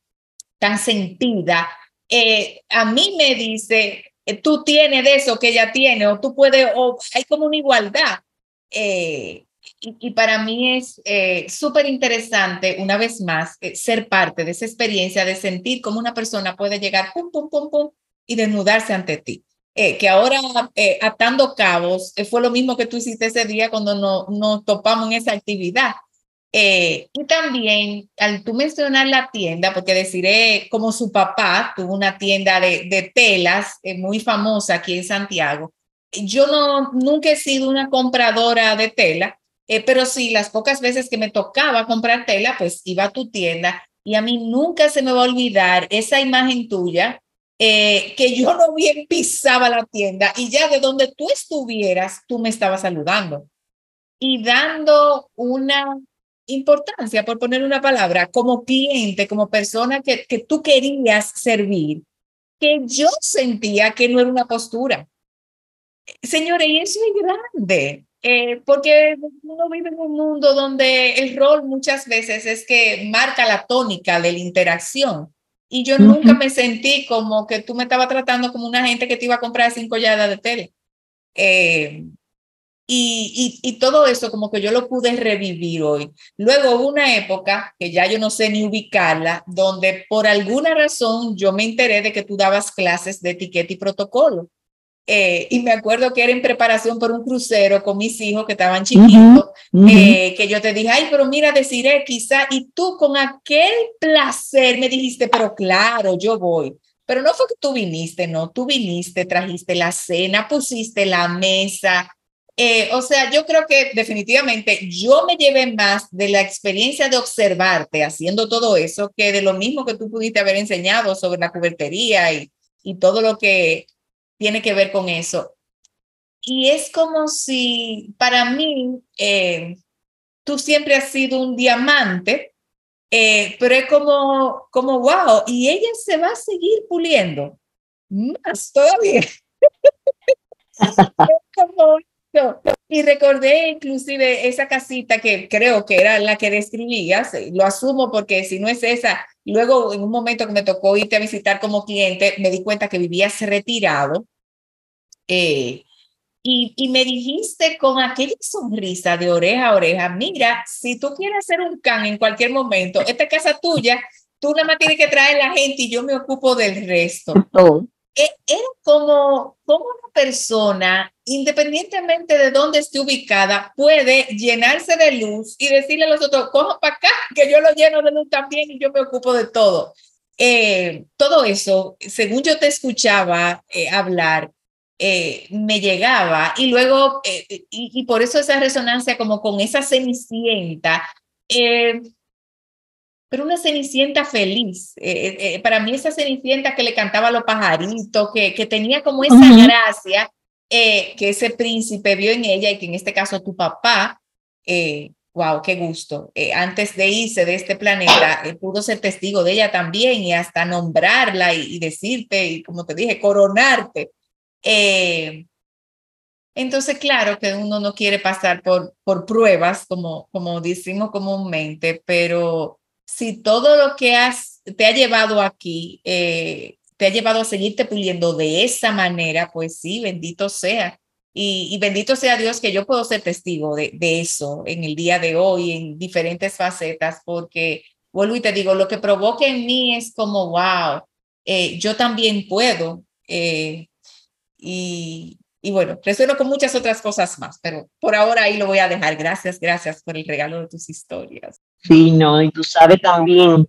tan sentida, eh, a mí me dice, eh, tú tienes de eso que ella tiene, o tú puedes, o hay como una igualdad. Eh, y, para mí es eh, súper interesante, una vez más, eh, ser parte de esa experiencia de sentir cómo una persona puede llegar, pum, pum, pum, pum, y desnudarse ante ti. Eh, que ahora, atando cabos, fue lo mismo que tú hiciste ese día cuando nos no topamos en esa actividad. y también, al tú mencionar la tienda, porque deciré como su papá tuvo una tienda de, de telas muy famosa aquí en Santiago, yo no, nunca he sido una compradora de tela, eh, pero sí, las pocas veces que me tocaba comprar tela, pues iba a tu tienda y a mí nunca se me va a olvidar esa imagen tuya, eh, que yo no bien pisaba la tienda y ya de donde tú estuvieras, tú me estabas saludando y dando una importancia, por poner una palabra, como cliente, como persona que, que tú querías servir, que yo sentía que no era una postura. Señores, y eso es grande. Eh, porque uno vive en un mundo donde el rol muchas veces es que marca la tónica de la interacción. Y yo nunca me sentí como que tú me estabas tratando como una gente que te iba a comprar cinco lladas de tele. Eh, y, y, y, todo eso como que yo lo pude revivir hoy. Luego hubo una época que ya yo no sé ni ubicarla, donde por alguna razón yo me enteré de que tú dabas clases de etiqueta y protocolo. Eh, y me acuerdo que era en preparación por un crucero con mis hijos que estaban chiquitos, eh, que yo te dije, ay, pero mira, deciré quizá, y tú con aquel placer me dijiste, pero claro, yo voy. Pero no fue que tú viniste, no, tú viniste, trajiste la cena, pusiste la mesa. Eh, o sea, yo creo que definitivamente yo me llevé más de la experiencia de observarte haciendo todo eso que de lo mismo que tú pudiste haber enseñado sobre la cubertería y, y todo lo que tiene que ver con eso. Y es como si para mí eh, tú siempre has sido un diamante, eh, pero es como, como, wow, y ella se va a seguir puliendo más todavía. y recordé inclusive esa casita que creo que era la que describías, lo asumo porque si no es esa, luego en un momento que me tocó irte a visitar como cliente, me di cuenta que vivías retirado eh, y, y, me dijiste con aquella sonrisa de oreja a oreja, mira, si tú quieres hacer un can en cualquier momento, esta casa tuya, tú nada más tienes que traer la gente y yo me ocupo del resto. E, era como, como una persona, independientemente de dónde esté ubicada, puede llenarse de luz y decirle a los otros, cojo para acá, que yo lo lleno de luz también y yo me ocupo de todo. Eh, todo eso, según yo te escuchaba eh, hablar, eh, me llegaba y luego, eh, y, por eso esa resonancia como con esa cenicienta, eh, pero una cenicienta feliz. para mí esa cenicienta que le cantaba a los pajaritos, que, que tenía como esa gracia que ese príncipe vio en ella y que en este caso tu papá, wow, qué gusto. antes de irse de este planeta, pudo ser testigo de ella también y hasta nombrarla y, y decirte, y como te dije, coronarte eh, entonces, claro que uno no quiere pasar por, por pruebas, como, como decimos comúnmente, pero si todo lo que has, te ha llevado aquí, eh, te ha llevado a seguirte puliendo de esa manera, pues sí, bendito sea. Y, y, bendito sea Dios que yo puedo ser testigo de, de, eso en el día de hoy, en diferentes facetas, porque vuelvo y te digo, lo que provoca en mí es como, wow, eh, yo también puedo. Eh, y, y bueno, resueno con muchas otras cosas más, pero por ahora ahí lo voy a dejar. Gracias, gracias por el regalo de tus historias. Sí, no, y tú sabes también,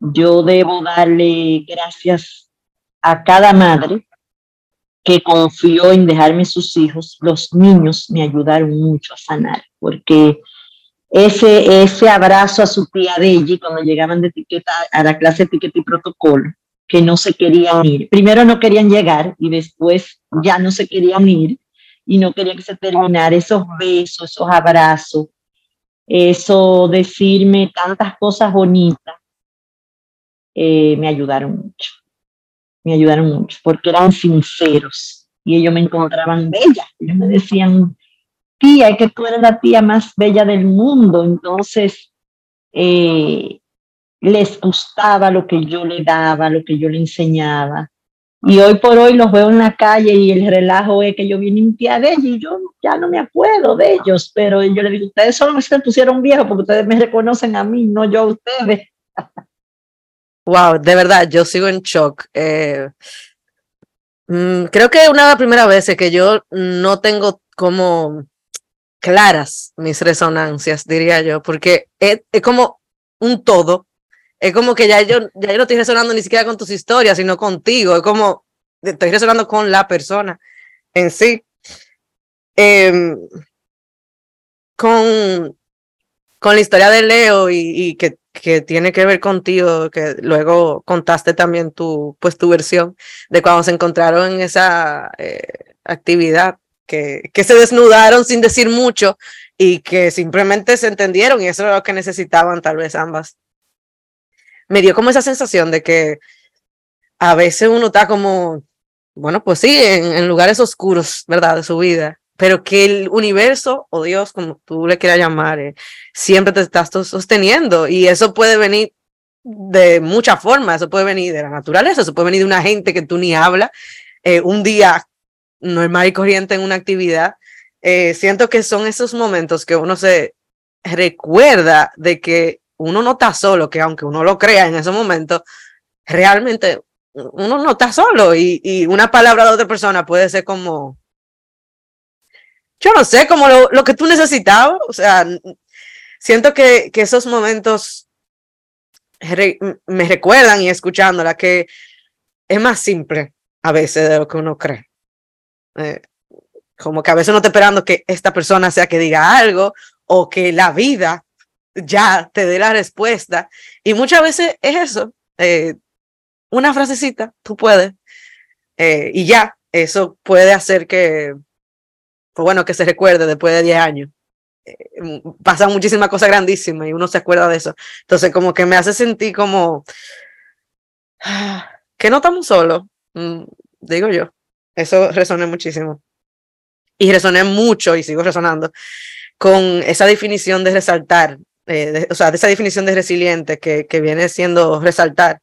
yo debo darle gracias a cada madre que confió en dejarme sus hijos. Los niños me ayudaron mucho a sanar, porque ese, ese abrazo a su tía Deji cuando llegaban de etiqueta a la clase de etiqueta y protocolo, que no se querían ir. Primero no querían llegar y después ya no se querían ir y no querían que se terminara esos besos, esos abrazos, eso decirme tantas cosas bonitas, eh, me ayudaron mucho, me ayudaron mucho porque eran sinceros y ellos me encontraban bella, ellos me decían, tía, que tú eres la tía más bella del mundo, entonces eh, les gustaba lo que yo le daba, lo que yo le enseñaba. Y hoy por hoy los veo en la calle y el relajo es que yo vi limpiar de ellos y yo ya no me acuerdo de ellos, pero yo le digo, ustedes solo se pusieron viejos porque ustedes me reconocen a mí, no yo a ustedes. Wow, de verdad, yo sigo en shock. Eh, mm, creo que una de las primeras veces que yo no tengo como claras mis resonancias, diría yo, porque es, es como un todo es como que ya yo, ya yo no estoy resonando ni siquiera con tus historias, sino contigo. Es como estoy resonando con la persona en sí. Em, con, con la historia de Leo y, que, que, tiene que ver contigo, que luego contaste también tu, pues, tu versión de cuando se encontraron en esa eh, actividad, que, que se desnudaron sin decir mucho y que simplemente se entendieron y eso es lo que necesitaban tal vez ambas me dio como esa sensación de que a veces uno está como, bueno, pues sí, en, lugares oscuros, ¿verdad? De su vida, pero que el universo o Dios, como tú le quieras llamar, eh, siempre te estás sosteniendo y eso puede venir de muchas formas, eso puede venir de la naturaleza, eso puede venir de una gente que tú ni hablas, eh, un día normal y corriente en una actividad. Eh, siento que son esos momentos que uno se recuerda de que uno no está solo, que aunque uno lo crea en ese momento, realmente uno no está solo y, una palabra de otra persona puede ser como, yo no sé, como lo, que tú necesitabas. O sea, siento que, que esos momentos me recuerdan y escuchándola que es más simple a veces de lo que uno cree. Eh, como que a veces uno está esperando que esta persona sea que diga algo o que la vida ya te dé la respuesta. Y muchas veces es eso, eh, una frasecita, tú puedes, eh, y ya, eso puede hacer que, pues bueno, que se recuerde después de 10 años. Eh, pasan muchísimas cosas grandísimas y uno se acuerda de eso. Entonces, como que me hace sentir como que no estamos solos, mm, digo yo. Eso resoné muchísimo. Y resoné mucho y sigo resonando con esa definición de resaltar eh, o sea, de esa definición de resiliente que, que viene siendo resaltar,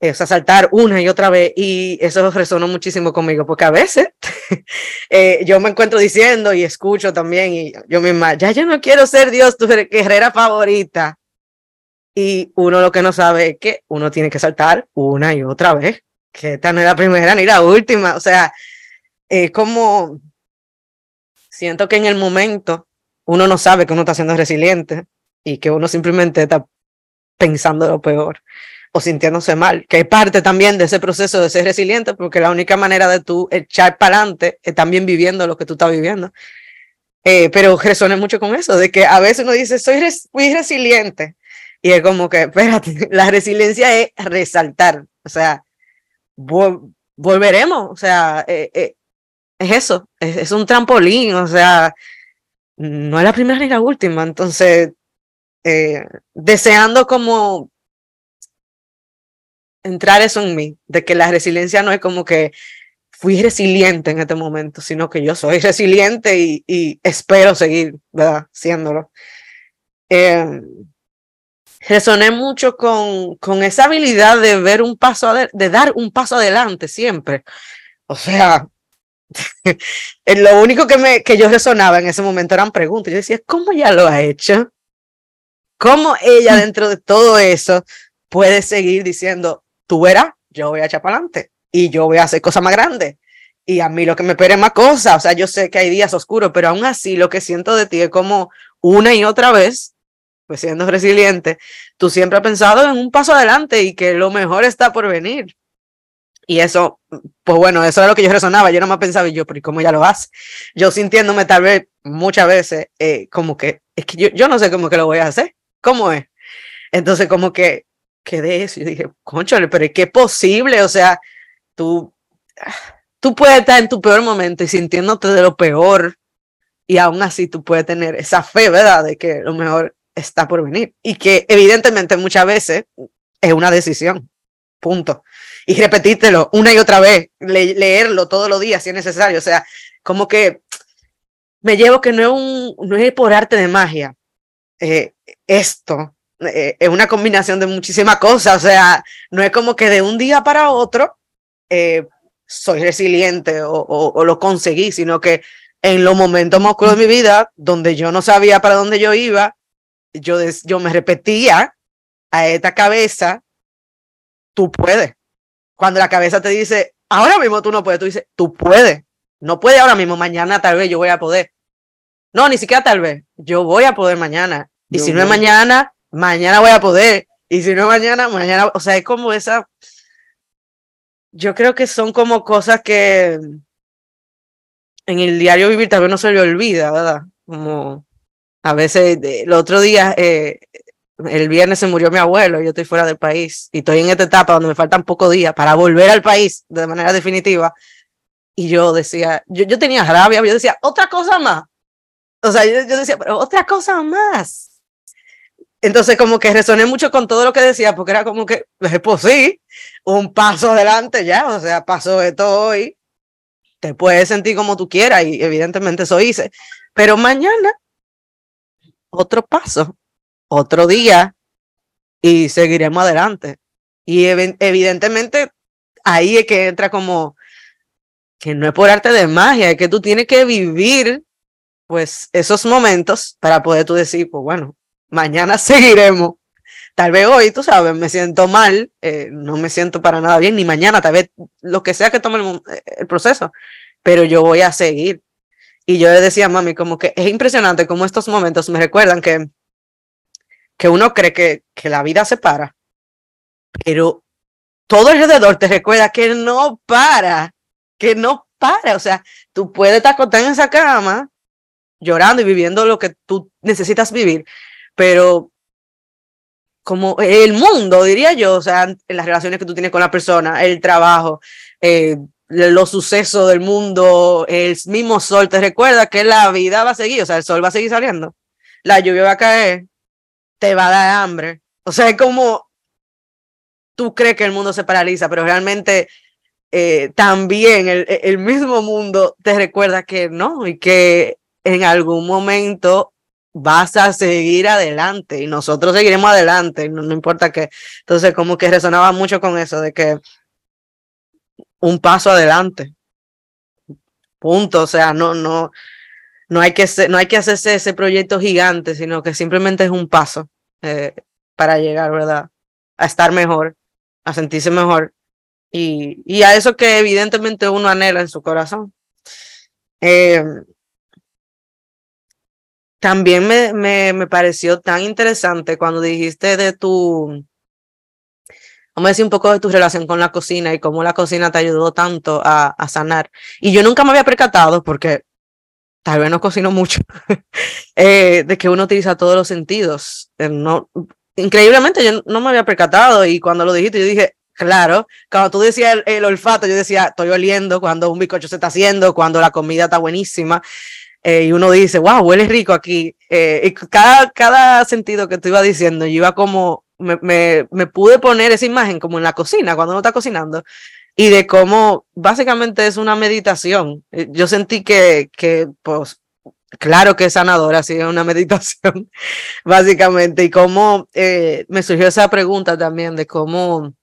eh, o sea, saltar una y otra vez, y eso resonó muchísimo conmigo, porque a veces eh, yo me encuentro diciendo y escucho también, y yo misma, ya yo no quiero ser Dios, tu guerrera favorita. Y uno lo que no sabe es que uno tiene que saltar una y otra vez, que esta no es la primera ni la última, o sea, es como, siento que en el momento uno no sabe que uno está siendo resiliente, y que uno simplemente está pensando lo peor o sintiéndose mal, que es parte también de ese proceso de ser resiliente, porque la única manera de tú echar para adelante es también viviendo lo que tú estás viviendo. Eh, pero resoné mucho con eso, de que a veces uno dice, soy muy resiliente, y es como que, espérate, la resiliencia es resaltar, o sea, volveremos, o sea, eh, eh, es eso, es, es un trampolín, o sea, no es la primera ni la última, entonces eh, deseando como entrar eso en mí, de que la resiliencia no es como que fui resiliente en este momento, sino que yo soy resiliente y, espero seguir, ¿verdad? Siéndolo. Eh, resoné mucho con, con esa habilidad de ver un paso, de dar un paso adelante siempre. O sea, lo único que, me, que yo resonaba en ese momento eran preguntas. Yo decía, ¿cómo ya lo ha hecho? ¿Cómo ella dentro de todo eso puede seguir diciendo, tú verás, yo voy a echar para adelante y yo voy a hacer cosas más grandes? y a mí lo que me espera es más cosas, o sea, yo sé que hay días oscuros, pero aún así lo que siento de ti es como una y otra vez, pues siendo resiliente, tú siempre has pensado en un paso adelante y que lo mejor está por venir. Y eso, pues bueno, eso era lo que yo resonaba, yo no me pensaba, y yo, pero ¿y cómo ya lo hace? Yo sintiéndome tal vez muchas veces eh, como que, es que yo, yo no sé cómo que lo voy a hacer, ¿cómo es? Entonces como que quedé eso y dije, conchole, pero es que es posible, o sea, tú tú puedes estar en tu peor momento y sintiéndote de lo peor y aún así tú puedes tener esa fe, ¿verdad? De que lo mejor está por venir y que evidentemente muchas veces es una decisión, punto. Y repetírtelo una y otra vez, leerlo todos los días si es necesario, o sea, como que me llevo que no es, un, no es por arte de magia. Eh, esto eh, es una combinación de muchísimas cosas, o sea, no es como que de un día para otro eh, soy resiliente o, lo conseguí, sino que en los momentos más oscuros de mi vida, donde yo no sabía para dónde yo iba, yo, yo me repetía a esta cabeza, tú puedes. Cuando la cabeza te dice, ahora mismo tú no puedes, tú dices, tú puedes. No puede ahora mismo, mañana tal vez yo voy a poder. No, ni siquiera tal vez, yo voy a poder mañana. Y si no es mañana, mañana voy a poder. Y si no es mañana, mañana, o sea, es como esa, yo creo que son como cosas que en el diario vivir tal vez no se le olvida, ¿verdad? Como a veces, el otro día, eh, el viernes se murió mi abuelo, yo estoy fuera del país y estoy en esta etapa donde me faltan pocos días para volver al país de manera definitiva. Y yo decía, yo, yo tenía rabia, yo decía, otra cosa más. O sea, yo, yo decía, pero otra cosa más. Entonces como que resoné mucho con todo lo que decía, porque era como que, pues sí, un paso adelante ya, o sea, pasó esto hoy, te puedes sentir como tú quieras y evidentemente eso hice, pero mañana otro paso, otro día y seguiremos adelante. Y evidentemente ahí es que entra como que no es por arte de magia, es que tú tienes que vivir pues esos momentos para poder tú decir, pues bueno, mañana seguiremos. Tal vez hoy, tú sabes, me siento mal, eh, no me siento para nada bien, ni mañana, tal vez lo que sea que tome el, eh, el, proceso, pero yo voy a seguir. Y yo le decía a mami, como que es impresionante cómo estos momentos me recuerdan que, que uno cree que, que la vida se para, pero todo alrededor te recuerda que no para, que no para. O sea, tú puedes estar acostado en esa cama llorando y viviendo lo que tú necesitas vivir, pero como el mundo, diría yo, o sea, en las relaciones que tú tienes con la persona, el trabajo, eh, los sucesos del mundo, el mismo sol, te recuerda que la vida va a seguir, o sea, el sol va a seguir saliendo, la lluvia va a caer, te va a dar hambre, o sea, es como tú crees que el mundo se paraliza, pero realmente eh, también el, el mismo mundo te recuerda que no, y que en algún momento vas a seguir adelante y nosotros seguiremos adelante, no, no importa qué. Entonces, como que resonaba mucho con eso de que un paso adelante. Punto, o sea, no no no hay que no hay que hacerse ese proyecto gigante, sino que simplemente es un paso eh, para llegar, ¿verdad? A estar mejor, a sentirse mejor y, y a eso que evidentemente uno anhela en su corazón. Eh, también me, me, me, pareció tan interesante cuando dijiste de tu, vamos a decir un poco de tu relación con la cocina y cómo la cocina te ayudó tanto a, a sanar. Y yo nunca me había percatado, porque tal vez no cocino mucho, eh, de que uno utiliza todos los sentidos. Eh, no, increíblemente yo no me había percatado y cuando lo dijiste yo dije, claro, cuando tú decías el, el olfato, yo decía, estoy oliendo cuando un bizcocho se está haciendo, cuando la comida está buenísima. Eh, y uno dice, wow, huele rico aquí. Eh, y cada, cada sentido que tú ibas diciendo, yo iba como, me, me, me, pude poner esa imagen como en la cocina, cuando uno está cocinando, y de cómo básicamente es una meditación. Eh, yo sentí que, que pues, claro que es sanadora, sí, es una meditación, básicamente, y cómo eh, me surgió esa pregunta también de cómo,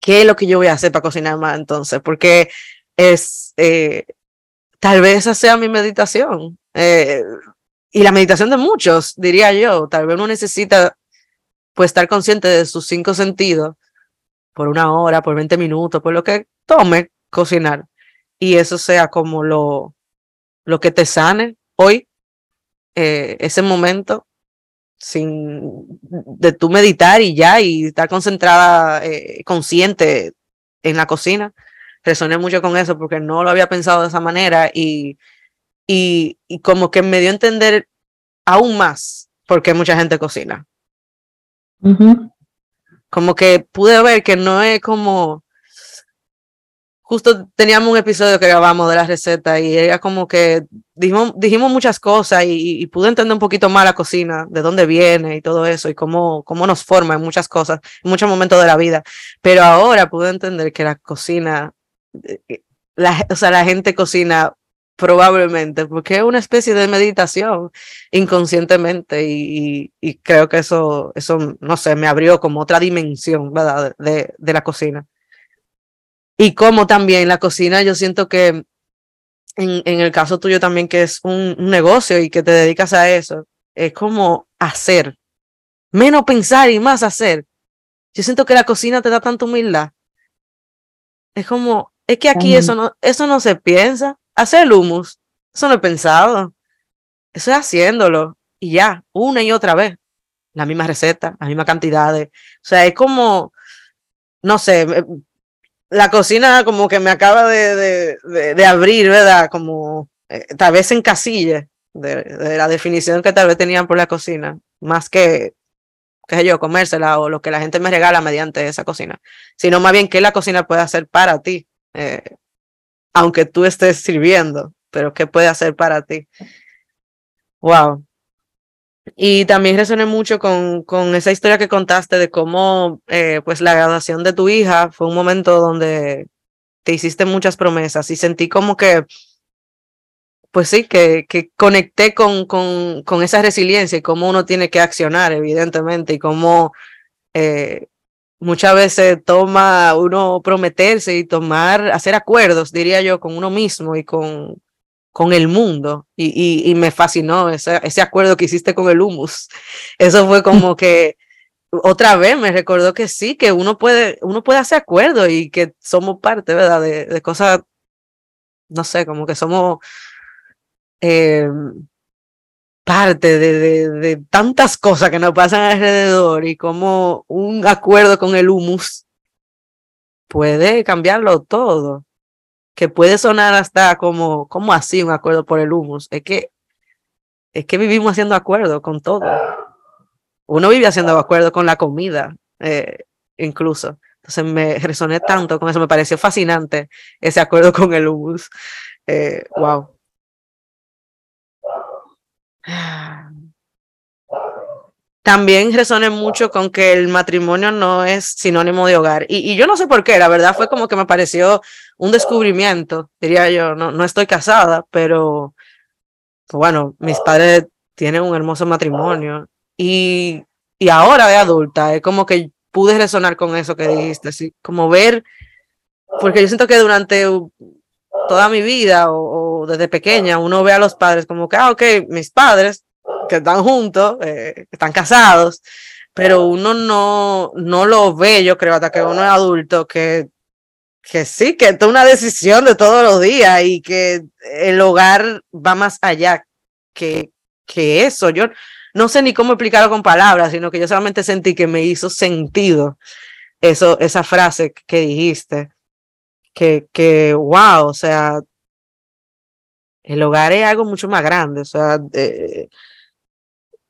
¿qué es lo que yo voy a hacer para cocinar más entonces? Porque es... Eh, tal vez esa sea mi meditación. Eh, y la meditación de muchos, diría yo. Tal vez uno necesita pues estar consciente de sus cinco sentidos por una hora, por 20 minutos, por lo que tome cocinar. y eso sea como lo, lo que te sane hoy, eh, ese momento, sin de tú meditar y ya, y estar concentrada, eh, consciente en la cocina. Resoné mucho con eso porque no lo había pensado de esa manera y, y, y como que me dio a entender aún más por qué mucha gente cocina. Como que pude ver que no es como justo teníamos un episodio que grabamos de la receta y era como que dijimos, dijimos muchas cosas y, pude entender un poquito más la cocina, de dónde viene y todo eso y cómo, cómo nos forma en muchas cosas, en muchos momentos de la vida. Pero ahora pude entender que la cocina, la, o sea, la gente cocina probablemente porque es una especie de meditación inconscientemente y, y, creo que eso, eso, no sé, me abrió como otra dimensión, ¿verdad? De, de la cocina. Y como también la cocina, yo siento que en, en el caso tuyo también, que es un, negocio y que te dedicas a eso, es como hacer, menos pensar y más hacer. Yo siento que la cocina te da tanta humildad. Es como, es que aquí eso no, eso no se piensa. Hacer humus, eso no he pensado. Eso es haciéndolo y ya, una y otra vez. La misma receta, la misma cantidad de. O sea, es como, no sé, la cocina como que me acaba de, de, abrir, ¿verdad? Como eh, tal vez en casilla de, la definición que tal vez tenían por la cocina, más que, qué sé yo, comérsela o lo que la gente me regala mediante esa cocina, sino más bien qué la cocina puede hacer para ti, eh, aunque tú estés sirviendo, pero qué puede hacer para ti. Wow. Y también resoné mucho con, con esa historia que contaste de cómo eh, pues la graduación de tu hija fue un momento donde te hiciste muchas promesas y sentí como que, pues sí, que, que conecté con, con, con esa resiliencia y cómo uno tiene que accionar, evidentemente, y cómo eh, muchas veces toma uno prometerse y tomar, hacer acuerdos, diría yo, con uno mismo y con, con el mundo y, y, me fascinó ese, ese, acuerdo que hiciste con el humus. Eso fue como que otra vez me recordó que sí, que uno puede, uno puede hacer acuerdos y que somos parte, ¿verdad? De, de cosas, no sé, como que somos eh, parte de, de, de, tantas cosas que nos pasan alrededor y como un acuerdo con el humus puede cambiarlo todo que puede sonar hasta como, como así un acuerdo por el humus. Es que, es que vivimos haciendo acuerdo con todo. Uno vive haciendo acuerdo con la comida, eh, incluso. Entonces me resoné tanto con eso, me pareció fascinante ese acuerdo con el humus. Eh, wow. También resoné mucho con que el matrimonio no es sinónimo de hogar. Y, yo no sé por qué, la verdad fue como que me pareció un descubrimiento, diría yo, no, no estoy casada, pero bueno, mis padres tienen un hermoso matrimonio. Y, y ahora de adulta es como que pude resonar con eso que dijiste, así como ver, porque yo siento que durante toda mi vida o, o desde pequeña uno ve a los padres como que, ah, ok, mis padres que están juntos, eh, están casados, pero uno no, no lo ve, yo creo, hasta que uno es adulto, que, que sí, que es una decisión de todos los días y que el hogar va más allá que, que eso. Yo no sé ni cómo explicarlo con palabras, sino que yo solamente sentí que me hizo sentido eso, esa frase que dijiste. Que, que, wow, o sea, el hogar es algo mucho más grande, o sea, eh,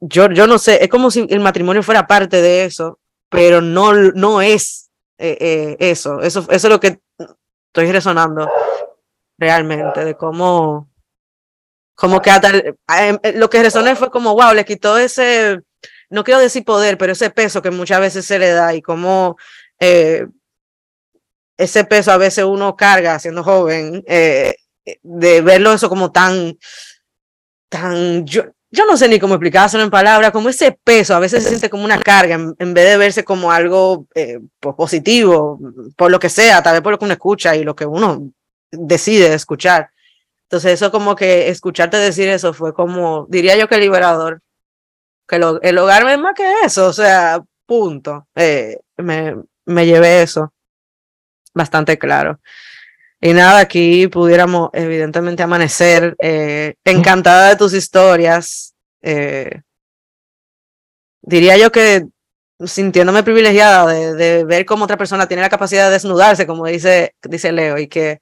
yo, yo no sé, es como si el matrimonio fuera parte de eso, pero no, no es eh, eh, eso. eso. Eso es lo que estoy resonando realmente, de cómo, como que em, eh, lo que resoné fue como, wow, le quitó ese, no quiero decir poder, pero ese peso que muchas veces se le da y cómo ese peso a veces uno carga siendo joven, de verlo eso como tan, tan, yo, yo no sé ni cómo explicárselo en palabras, como ese peso a veces se siente como una carga en, vez de verse como algo eh, pues, positivo, por lo que sea, tal vez por lo que uno escucha y lo que uno decide escuchar. Entonces eso como que escucharte decir eso fue como, diría yo que liberador, que lo, el hogar es más que eso, o sea, punto. Eh, me, me llevé eso bastante claro. Y nada, aquí pudiéramos evidentemente amanecer eh, encantada de tus historias. Eh, diría yo que sintiéndome privilegiada de, ver cómo otra persona tiene la capacidad de desnudarse, como dice, dice Leo, y que,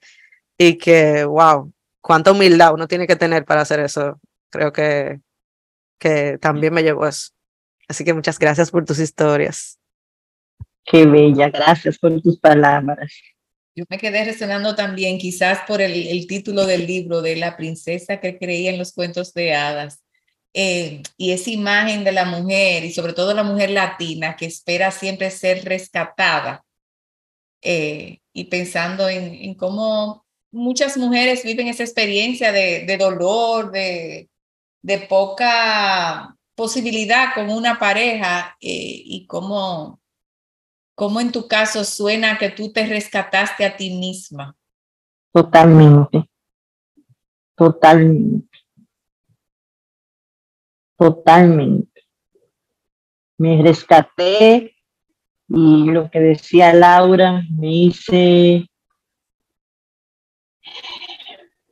y que, wow, cuánta humildad uno tiene que tener para hacer eso. Creo que, que también me llevó eso. Así que muchas gracias por tus historias. Qué bella, gracias por tus palabras. Yo me quedé resonando también quizás por el, título del libro de la princesa que creía en los cuentos de hadas. Eh, y esa imagen de la mujer y sobre todo la mujer latina que espera siempre ser rescatada eh, y pensando en, cómo muchas mujeres viven esa experiencia de, de dolor, de, de, poca posibilidad con una pareja eh, y cómo ¿Cómo en tu caso suena que tú te rescataste a ti misma? Totalmente. Totalmente. Totalmente. Me rescaté y lo que decía Laura, me hice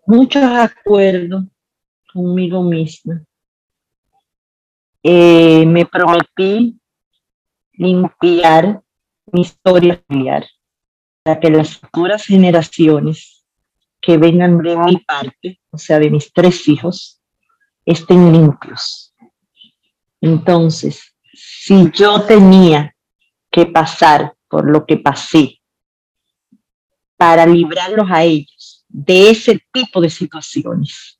muchos acuerdos conmigo misma. Eh, me prometí limpiar mi historia familiar, para que las futuras generaciones que vengan de mi parte, o sea, de mis tres hijos, estén limpios. Entonces, si yo tenía que pasar por lo que pasé para librarlos a ellos de ese tipo de situaciones,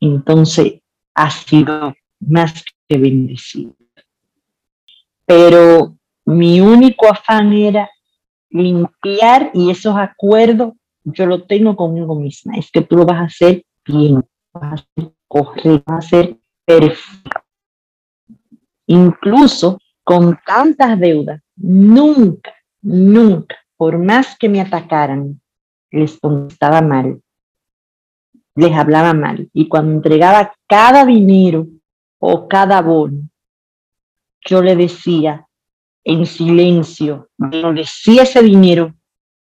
entonces ha sido más que bendecido. Pero mi único afán era limpiar y esos acuerdos yo lo tengo conmigo misma. Es que tú lo vas a hacer bien, vas a hacer vas a hacer perfecto. Incluso con tantas deudas, nunca, nunca, por más que me atacaran, les contestaba mal, les hablaba mal. Y cuando entregaba cada dinero o cada bono, yo le decía, en silencio, donde si ese dinero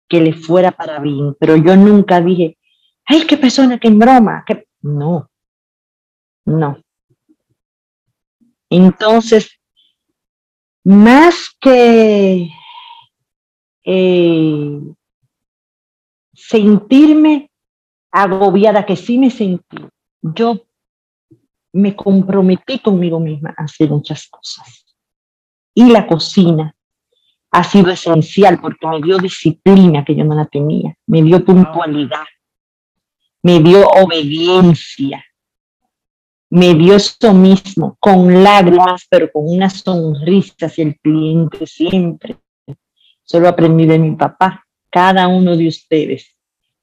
que le fuera para bien, pero yo nunca dije, ay, qué persona, qué broma, que no, no. Entonces, más que eh, sentirme agobiada, que sí me sentí, yo me comprometí conmigo misma a hacer muchas cosas y la cocina ha sido esencial porque me dio disciplina que yo no la tenía, me dio puntualidad, me dio obediencia, me dio eso mismo, con lágrimas, pero con una sonrisa hacia el cliente siempre. Solo aprendí de mi papá. Cada uno de ustedes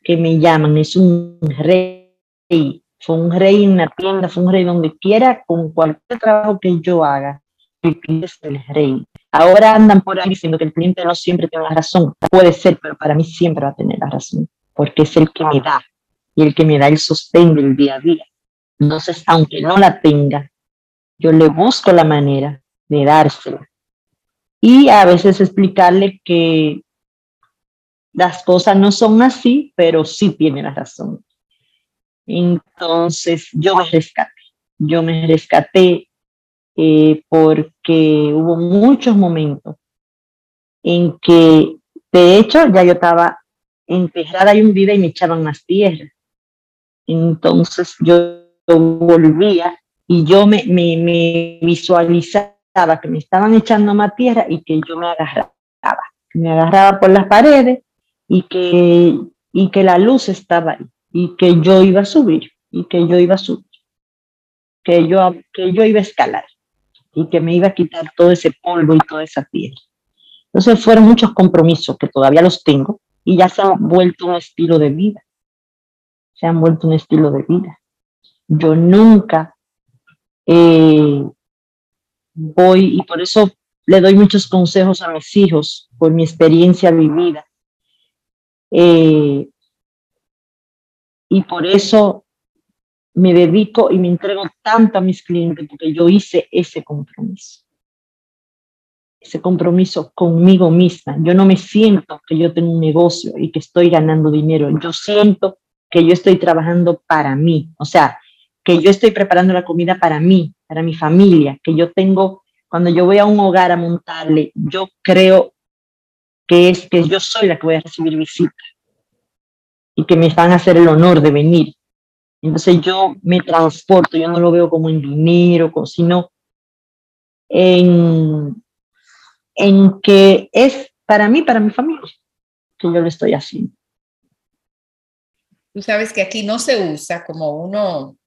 que me llaman es un rey. Fue un rey en la tienda, fue un rey donde quiera, con cualquier trabajo que yo haga el cliente es el rey. Ahora andan por ahí diciendo que el cliente no siempre tiene la razón. Puede ser, pero para mí siempre va a tener la razón, porque es el que me da y el que me da el sostén del día a día. Entonces, aunque no la tenga, yo le busco la manera de dársela. Y a veces explicarle que las cosas no son así, pero sí tiene la razón. Entonces, yo me rescaté. Yo me rescaté eh, porque hubo muchos momentos en que, de hecho, ya yo estaba enterrada y hundida y me echaban más tierra. Entonces yo volvía y yo me, me, me visualizaba que me estaban echando más tierra y que yo me agarraba, me agarraba por las paredes y que, y que la luz estaba ahí y que yo iba a subir y que yo iba a subir, que yo, que yo iba a escalar y que me iba a quitar todo ese polvo y toda esa piel. Entonces fueron muchos compromisos que todavía los tengo y ya se han vuelto un estilo de vida. Se han vuelto un estilo de vida. Yo nunca eh, voy, y por eso le doy muchos consejos a mis hijos por mi experiencia vivida. Eh, y por eso me dedico y me entrego tanto a mis clientes porque yo hice ese compromiso. ese compromiso conmigo misma. Yo no me siento que yo tengo un negocio y que estoy ganando dinero. Yo siento que yo estoy trabajando para mí. O sea, que yo estoy preparando la comida para mí, para mi familia, que yo tengo, cuando yo voy a un hogar a montarle, yo creo que es que yo soy la que voy a recibir visitas y que me van a hacer el honor de venir. Entonces yo me transporto, yo no lo veo como en dinero, sino en, en que es para mí, para mi familia, que yo lo estoy haciendo. Tú sabes que aquí no se usa como uno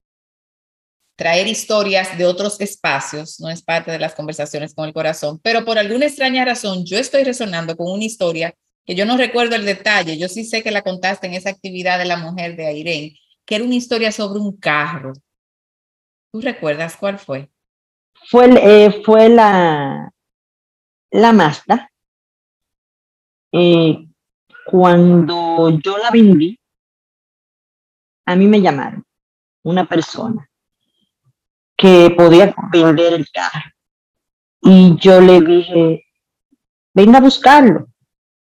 traer historias de otros espacios, no es parte de las conversaciones con el corazón, pero por alguna extraña razón yo estoy resonando con una historia que yo no recuerdo el detalle, yo sí sé que la contaste en esa actividad de la mujer de Airén, que era una historia sobre un carro. ¿Tú recuerdas cuál fue? Fue, eh, fue la, la Mazda. Eh, cuando yo la vendí, a mí me llamaron una persona que podía vender el carro. Y yo le dije, venga a buscarlo.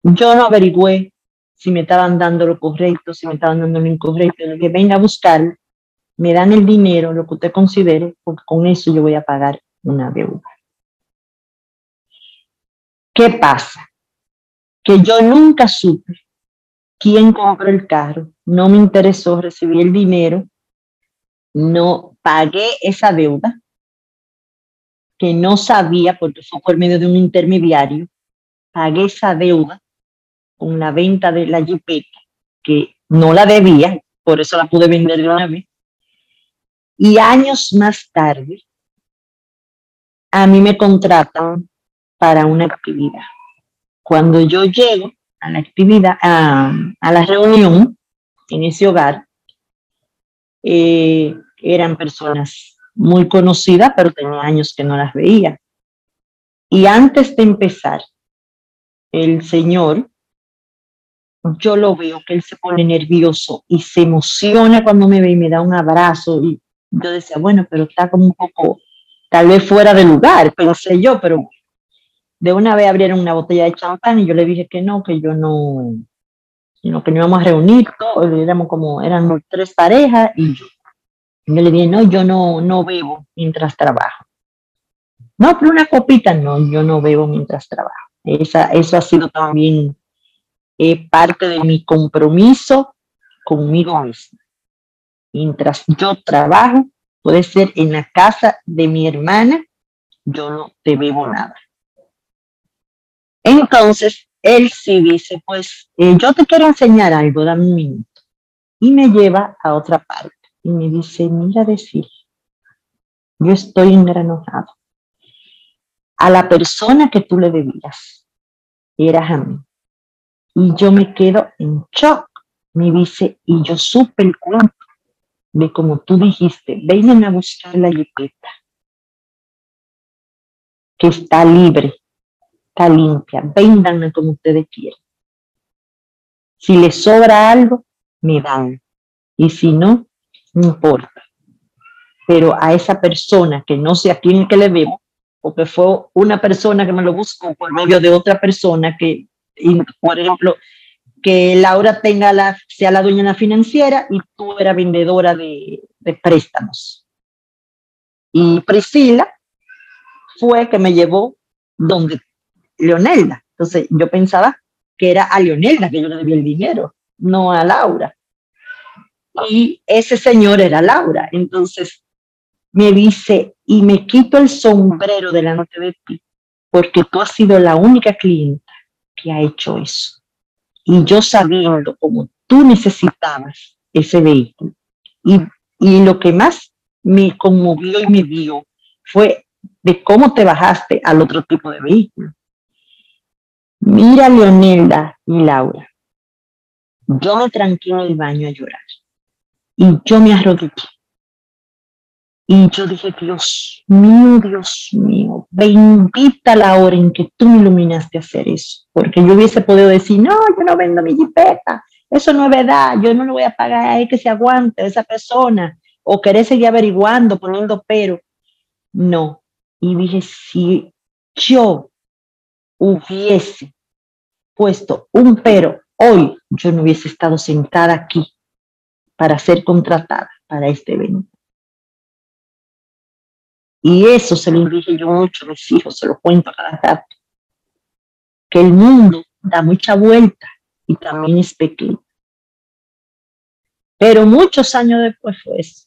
Yo no averigüé si me estaban dando lo correcto, si me estaban dando lo incorrecto. Le dije, venga a buscarlo, me dan el dinero, lo que usted considere, porque con eso yo voy a pagar una deuda. ¿Qué pasa? Que yo nunca supe quién compró el carro, no me interesó recibir el dinero, no pagué esa deuda que no sabía porque fue por medio de un intermediario, pagué esa deuda con la venta de la jipeta, que no la debía, por eso la pude vender de una vez. Y años más tarde, a mí me contratan para una actividad. Cuando yo llego a la actividad, a, la reunión en ese hogar, eh, eran personas muy conocidas, pero tenía años que no las veía. Y antes de empezar, el Señor, yo lo veo que él se pone nervioso y se emociona cuando me ve y me da un abrazo. Y yo decía, bueno, pero está como un poco, tal vez fuera de lugar, pensé yo, pero de una vez abrieron una botella de champán y yo le dije que no, que yo no, sino que nos íbamos a reunir, todos, éramos como, eran tres parejas y yo. yo le dije, no, yo no, no bebo mientras trabajo. No, pero una copita, no, yo no bebo mientras trabajo. Esa, eso ha sido también parte de mi compromiso conmigo mismo. Mientras yo trabajo, puede ser en la casa de mi hermana, yo no te bebo nada. Entonces, él sí dice, pues eh, yo te quiero enseñar algo, dame un minuto. Y me lleva a otra parte y me dice, mira decir, yo estoy engranojado. A la persona que tú le debías, eras a mí. Y yo me quedo en shock. Me dice, y yo supe el cuento de como tú dijiste, vengan a buscar la yepeta, que está libre, está limpia, véndanla como ustedes quieran. Si les sobra algo, me dan. Y si no, no importa. Pero a esa persona que no sé a quién que le debo, o que fue una persona que me lo buscó por medio de otra persona que, por ejemplo, que Laura tenga la, sea la dueña financiera y tú eras vendedora de, de préstamos. Y Priscila fue que me llevó donde Leonelda. Entonces yo pensaba que era a Leonelda que yo le debía el dinero, no a Laura. Y ese señor era Laura. Entonces me dice, y me quito el sombrero de la noche de ti, porque tú has sido la única clienta que ha hecho eso. Y yo sabiendo como tú necesitabas ese vehículo. Y, y lo que más me conmovió y me dio fue de cómo te bajaste al otro tipo de vehículo. Mira Leonelda y Laura. Yo me tranqué en el baño a llorar. Y yo me arrodillé. Y yo dije, Dios mío, Dios mío, bendita la hora en que tú me iluminaste a hacer eso. Porque yo hubiese podido decir, no, yo no vendo mi jipeta. Eso no es verdad. Yo no le voy a pagar a que se aguante a esa persona. O querer seguir averiguando, poniendo pero. No. Y dije, si yo hubiese puesto un pero, hoy yo no hubiese estado sentada aquí para ser contratada para este evento. Y eso se lo dije yo mucho a mis hijos, se lo cuento a cada rato. Que el mundo da mucha vuelta y también es pequeño. Pero muchos años después fue eso.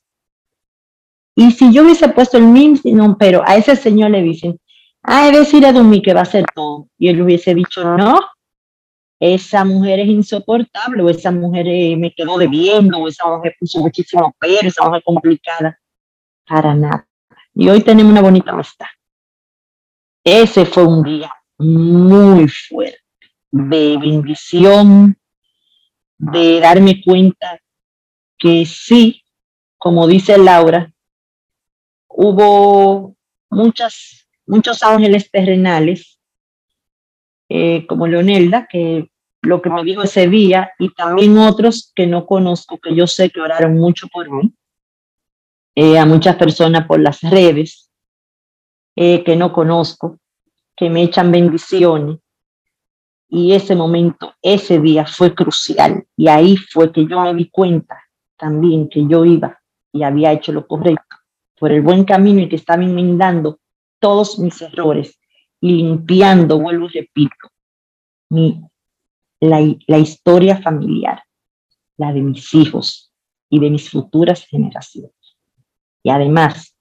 Y si yo hubiese puesto el mismo, pero a ese señor le dicen, ah, es decir a Dumi que va a hacer todo. Y él hubiese dicho, no, esa mujer es insoportable, o esa mujer eh, me quedó debiendo, o esa mujer puso muchísimo pero, esa mujer complicada. Para nada. Y hoy tenemos una bonita amistad. Ese fue un día muy fuerte, de bendición, de darme cuenta que sí, como dice Laura, hubo muchas, muchos ángeles terrenales, eh, como Leonelda, que lo que me dijo ese día, y también otros que no conozco, que yo sé que oraron mucho por mí, eh, a muchas personas por las redes, eh, que no conozco, que me echan bendiciones. Y ese momento, ese día fue crucial. Y ahí fue que yo me di cuenta también que yo iba y había hecho lo correcto por el buen camino y que estaba enmendando todos mis errores y limpiando, vuelvo y repito, mi, la, la historia familiar, la de mis hijos y de mis futuras generaciones. Además,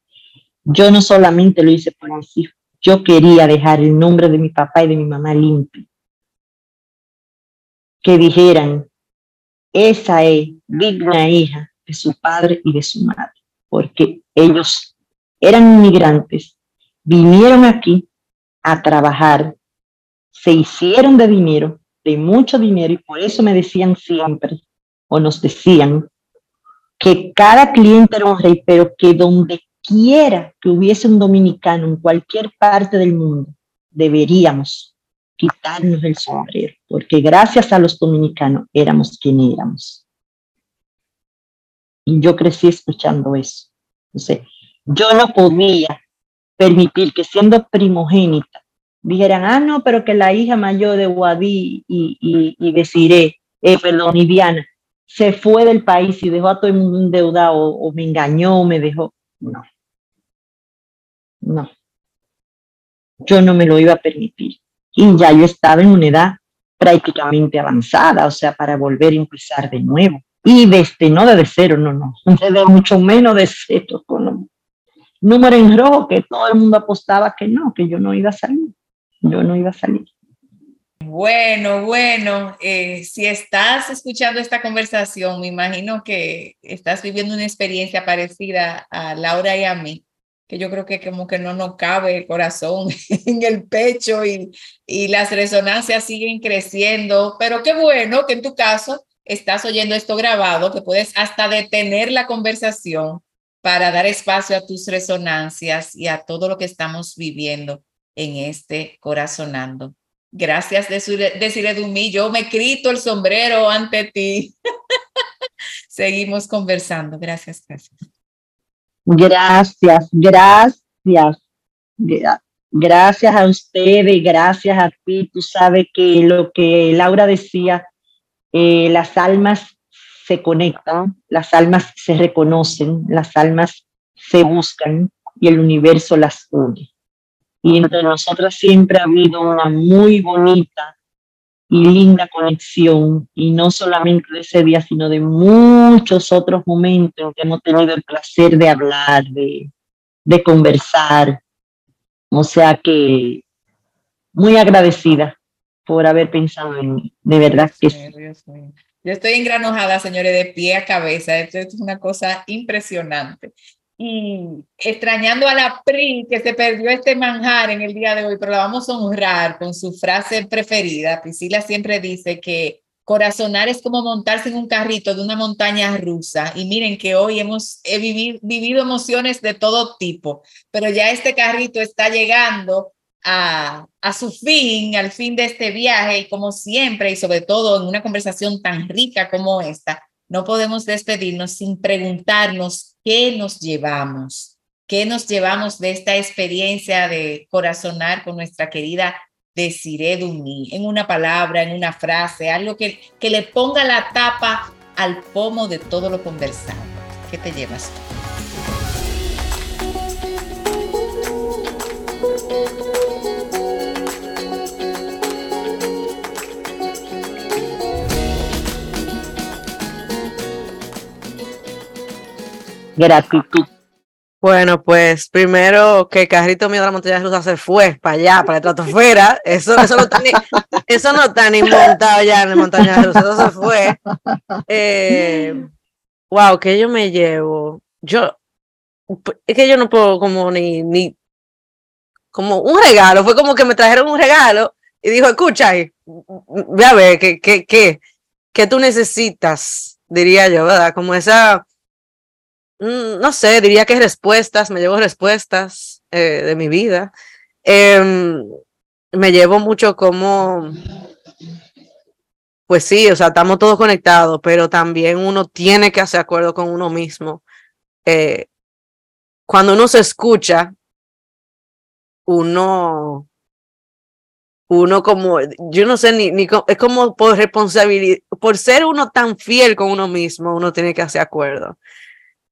yo no solamente lo hice por mis yo quería dejar el nombre de mi papá y de mi mamá limpio. Que dijeran, esa es digna hija de su padre y de su madre, porque ellos eran inmigrantes, vinieron aquí a trabajar, se hicieron de dinero, de mucho dinero, y por eso me decían siempre, o nos decían, que cada cliente era un rey, pero que donde quiera que hubiese un dominicano en cualquier parte del mundo, deberíamos quitarnos el sombrero, porque gracias a los dominicanos éramos quien éramos. Y yo crecí escuchando eso. Entonces, yo no podía permitir que siendo primogénita dijeran, ah, no, pero que la hija mayor de Guadí y, y, y de Cire, eh, perdón, y Diana, se fue del país y dejó a todo el mundo endeudado o, me engañó, o me dejó. No. No. Yo no me lo iba a permitir y ya yo estaba en una edad prácticamente avanzada, o sea, para volver a empezar de nuevo. Y desde, no desde cero, no, no, desde mucho menos de cero, con número en rojo que todo el mundo apostaba que no, que yo no iba a salir, yo no iba a salir. Bueno, bueno, eh, si estás escuchando esta conversación, me imagino que estás viviendo una experiencia parecida a Laura y a mí que yo creo que como que no nos cabe el corazón en el pecho y, y las resonancias siguen creciendo, pero qué bueno que en tu caso estás oyendo esto grabado, que puedes hasta detener la conversación para dar espacio a tus resonancias y a todo lo que estamos viviendo en este corazonando. Gracias, decirle Dumí. Yo me crito el sombrero ante ti. Seguimos conversando. Gracias, gracias. Gracias, gracias. Gracias a ustedes, gracias a ti. Tú sabes que lo que Laura decía, eh, las almas se conectan, las almas se reconocen, las almas se buscan y el universo las une. Y entre nosotras siempre ha habido una muy bonita y linda conexión, y no solamente de ese día, sino de muchos otros momentos en que hemos tenido el placer de hablar, de, de conversar. O sea que muy agradecida por haber pensado en mí, de verdad que sí. Yo estoy engranojada, señores, de pie a cabeza. Esto es una cosa impresionante y extrañando a la PRI que se perdió este manjar en el día de hoy, pero la vamos a honrar con su frase preferida. Priscila siempre dice que corazonar es como montarse en un carrito de una montaña rusa. Y miren que hoy hemos vivido, vivido emociones de todo tipo, pero ya este carrito está llegando a, a su fin, al fin de este viaje, y como siempre, y sobre todo en una conversación tan rica como esta, no podemos despedirnos sin preguntarnos qué nos llevamos, qué nos llevamos de esta experiencia de corazonar con nuestra querida Desiree Duny, en una palabra, en una frase, algo que, que le ponga la tapa al pomo de todo lo conversado. ¿Qué te llevas? Gratitud. Bueno, pues primero que el carrito mío de la montaña rusa se fue para allá, para la estratosfera. Eso, eso, no está ni, eso no está ni montado ya en la montaña rusa, eso se fue. Eh, wow, que yo me llevo. Yo, es que yo no puedo como ni, ni, como un regalo, fue como que me trajeron un regalo y dijo, escucha, ve a ver, ¿qué, qué, qué, qué tú necesitas? Diría yo, ¿verdad? Como esa no sé, diría que respuestas, me llevo respuestas eh, de mi vida. Em, me llevo mucho como, pues sí, o sea, estamos todos conectados, pero también uno tiene que hacer acuerdo con uno mismo. Eh, cuando uno se escucha, uno, uno como, yo no sé, ni, ni es como por responsabilidad, por ser uno tan fiel con uno mismo, uno tiene que hacer acuerdo.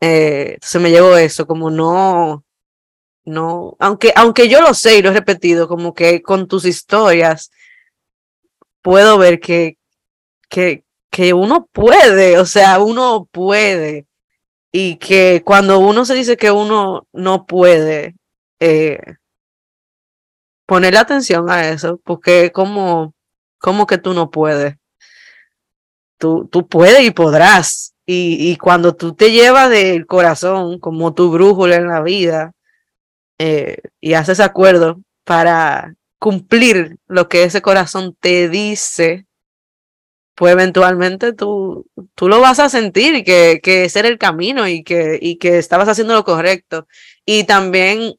Eh, entonces me llevo eso, como no, no, aunque, aunque yo lo sé y lo he repetido, como que con tus historias puedo ver que, que, que uno puede, o sea, uno puede. Y que cuando uno se dice que uno no puede, eh, ponerle atención a eso, porque como, como que tú no puedes. Tú, tú puedes y podrás. Y, cuando tú te llevas del corazón como tu brújula en la vida eh, y haces acuerdo para cumplir lo que ese corazón te dice, pues eventualmente tú, tú lo vas a sentir y que, que ese era el camino y que, y que estabas haciendo lo correcto. Y también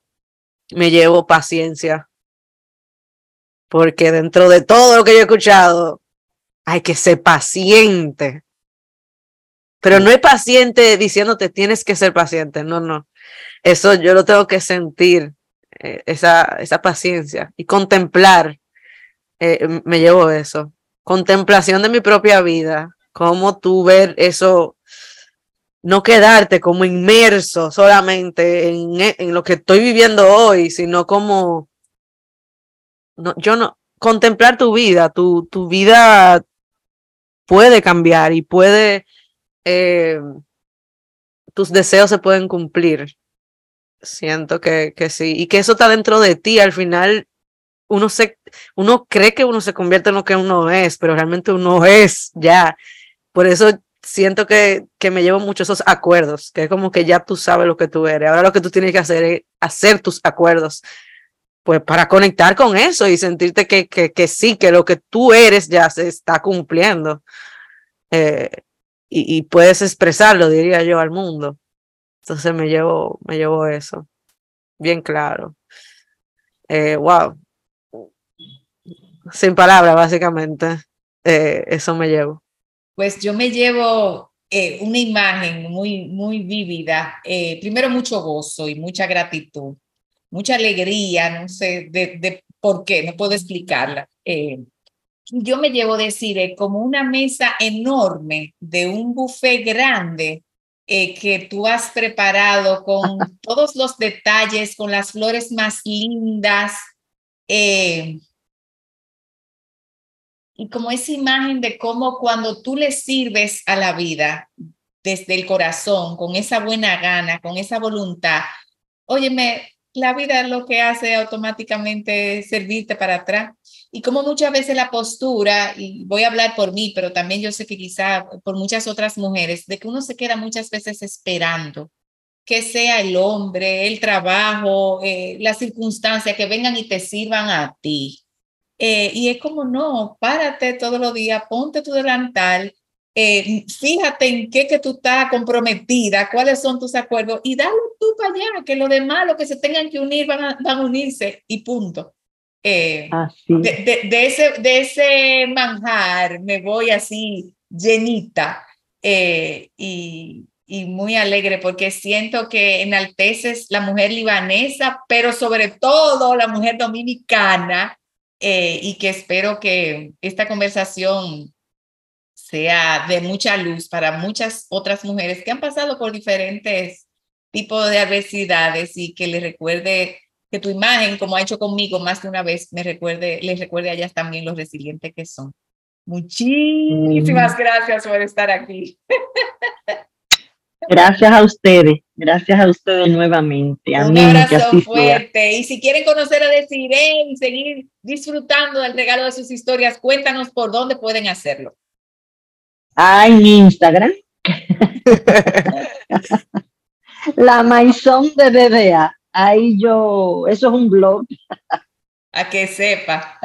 me llevo paciencia, porque dentro de todo lo que yo he escuchado, hay que ser paciente pero no es paciente diciéndote tienes que ser paciente, no, no. Eso yo lo tengo que sentir, eh, esa, esa paciencia y contemplar. Eh, me llevo eso. Contemplación de mi propia vida, cómo tú ver eso, no quedarte como inmerso solamente en, en lo que estoy viviendo hoy, sino como, no, yo no, contemplar tu vida, tu, tu vida puede cambiar y puede eh, tus deseos se pueden cumplir. Siento que, que sí. Y que eso está dentro de ti. Al final, uno, se, uno cree que uno se convierte en lo que uno es, pero realmente uno es ya. Por eso siento que, que me llevo mucho esos acuerdos, que es como que ya tú sabes lo que tú eres. Ahora lo que tú tienes que hacer es hacer tus acuerdos, pues para conectar con eso y sentirte que, que, que sí, que lo que tú eres ya se está cumpliendo. Eh, y, puedes expresarlo, diría yo, al mundo. Entonces me llevo, me llevo eso. Bien claro. Eh, wow. Sin palabras, básicamente. Eh, eso me llevo. Pues yo me llevo eh, una imagen muy, muy vívida. primero, mucho gozo y mucha gratitud, mucha alegría, no sé de, de por qué, no puedo explicarla yo me llevo decir eh, como una mesa enorme de un buffet grande eh, que tú has preparado con todos los detalles, con las flores más lindas. Eh, y como esa imagen de cómo cuando tú le sirves a la vida desde el corazón, con esa buena gana, con esa voluntad, óyeme, la vida lo que hace automáticamente servirte para atrás. Y como muchas veces la postura, y voy a hablar por mí, pero también yo sé que quizá por muchas otras mujeres, de que uno se queda muchas veces esperando que sea el hombre, el trabajo, eh, las circunstancias que vengan y te sirvan a ti. Eh, y es como, no, párate todos los días, ponte tu delantal eh, fíjate en qué que tú estás comprometida, cuáles son tus acuerdos y dale tú para allá, que lo demás, lo que se tengan que unir, van a, van a unirse y punto. Eh, de, de, ese, de ese manjar me voy así llenita eh, y, y muy alegre porque siento que enalteces la mujer libanesa, pero sobre todo la mujer dominicana eh, y que espero que esta conversación sea de mucha luz para muchas otras mujeres que han pasado por diferentes tipos de adversidades y que les recuerde que tu imagen, como ha hecho conmigo más de una vez, me recuerde, les recuerde a ellas también lo resilientes que son. Muchísimas mm. gracias por estar aquí. Gracias a ustedes, gracias a ustedes nuevamente. Un abrazo fuerte. Y si quieren conocer a Desiree y seguir disfrutando del regalo de sus historias, cuéntanos por dónde pueden hacerlo. Ah, en Instagram. La Maison de BBA. Ahí yo, eso es un blog. A que sepa.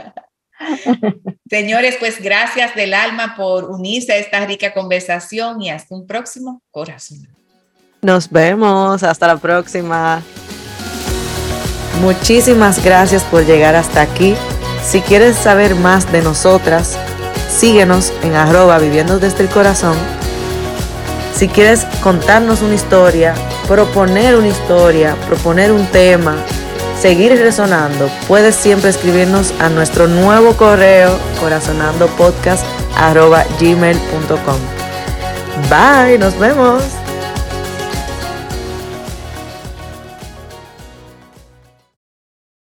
Señores, pues gracias del alma por unirse a esta rica conversación y hasta un próximo corazón. Nos vemos, hasta la próxima. Muchísimas gracias por llegar hasta aquí. Si quieres saber más de nosotras, síguenos en arroba viviendo desde el corazón. Si quieres contarnos una historia, proponer una historia, proponer un tema, seguir resonando, puedes siempre escribirnos a nuestro nuevo correo corazonandopodcast.gmail.com. Bye, nos vemos.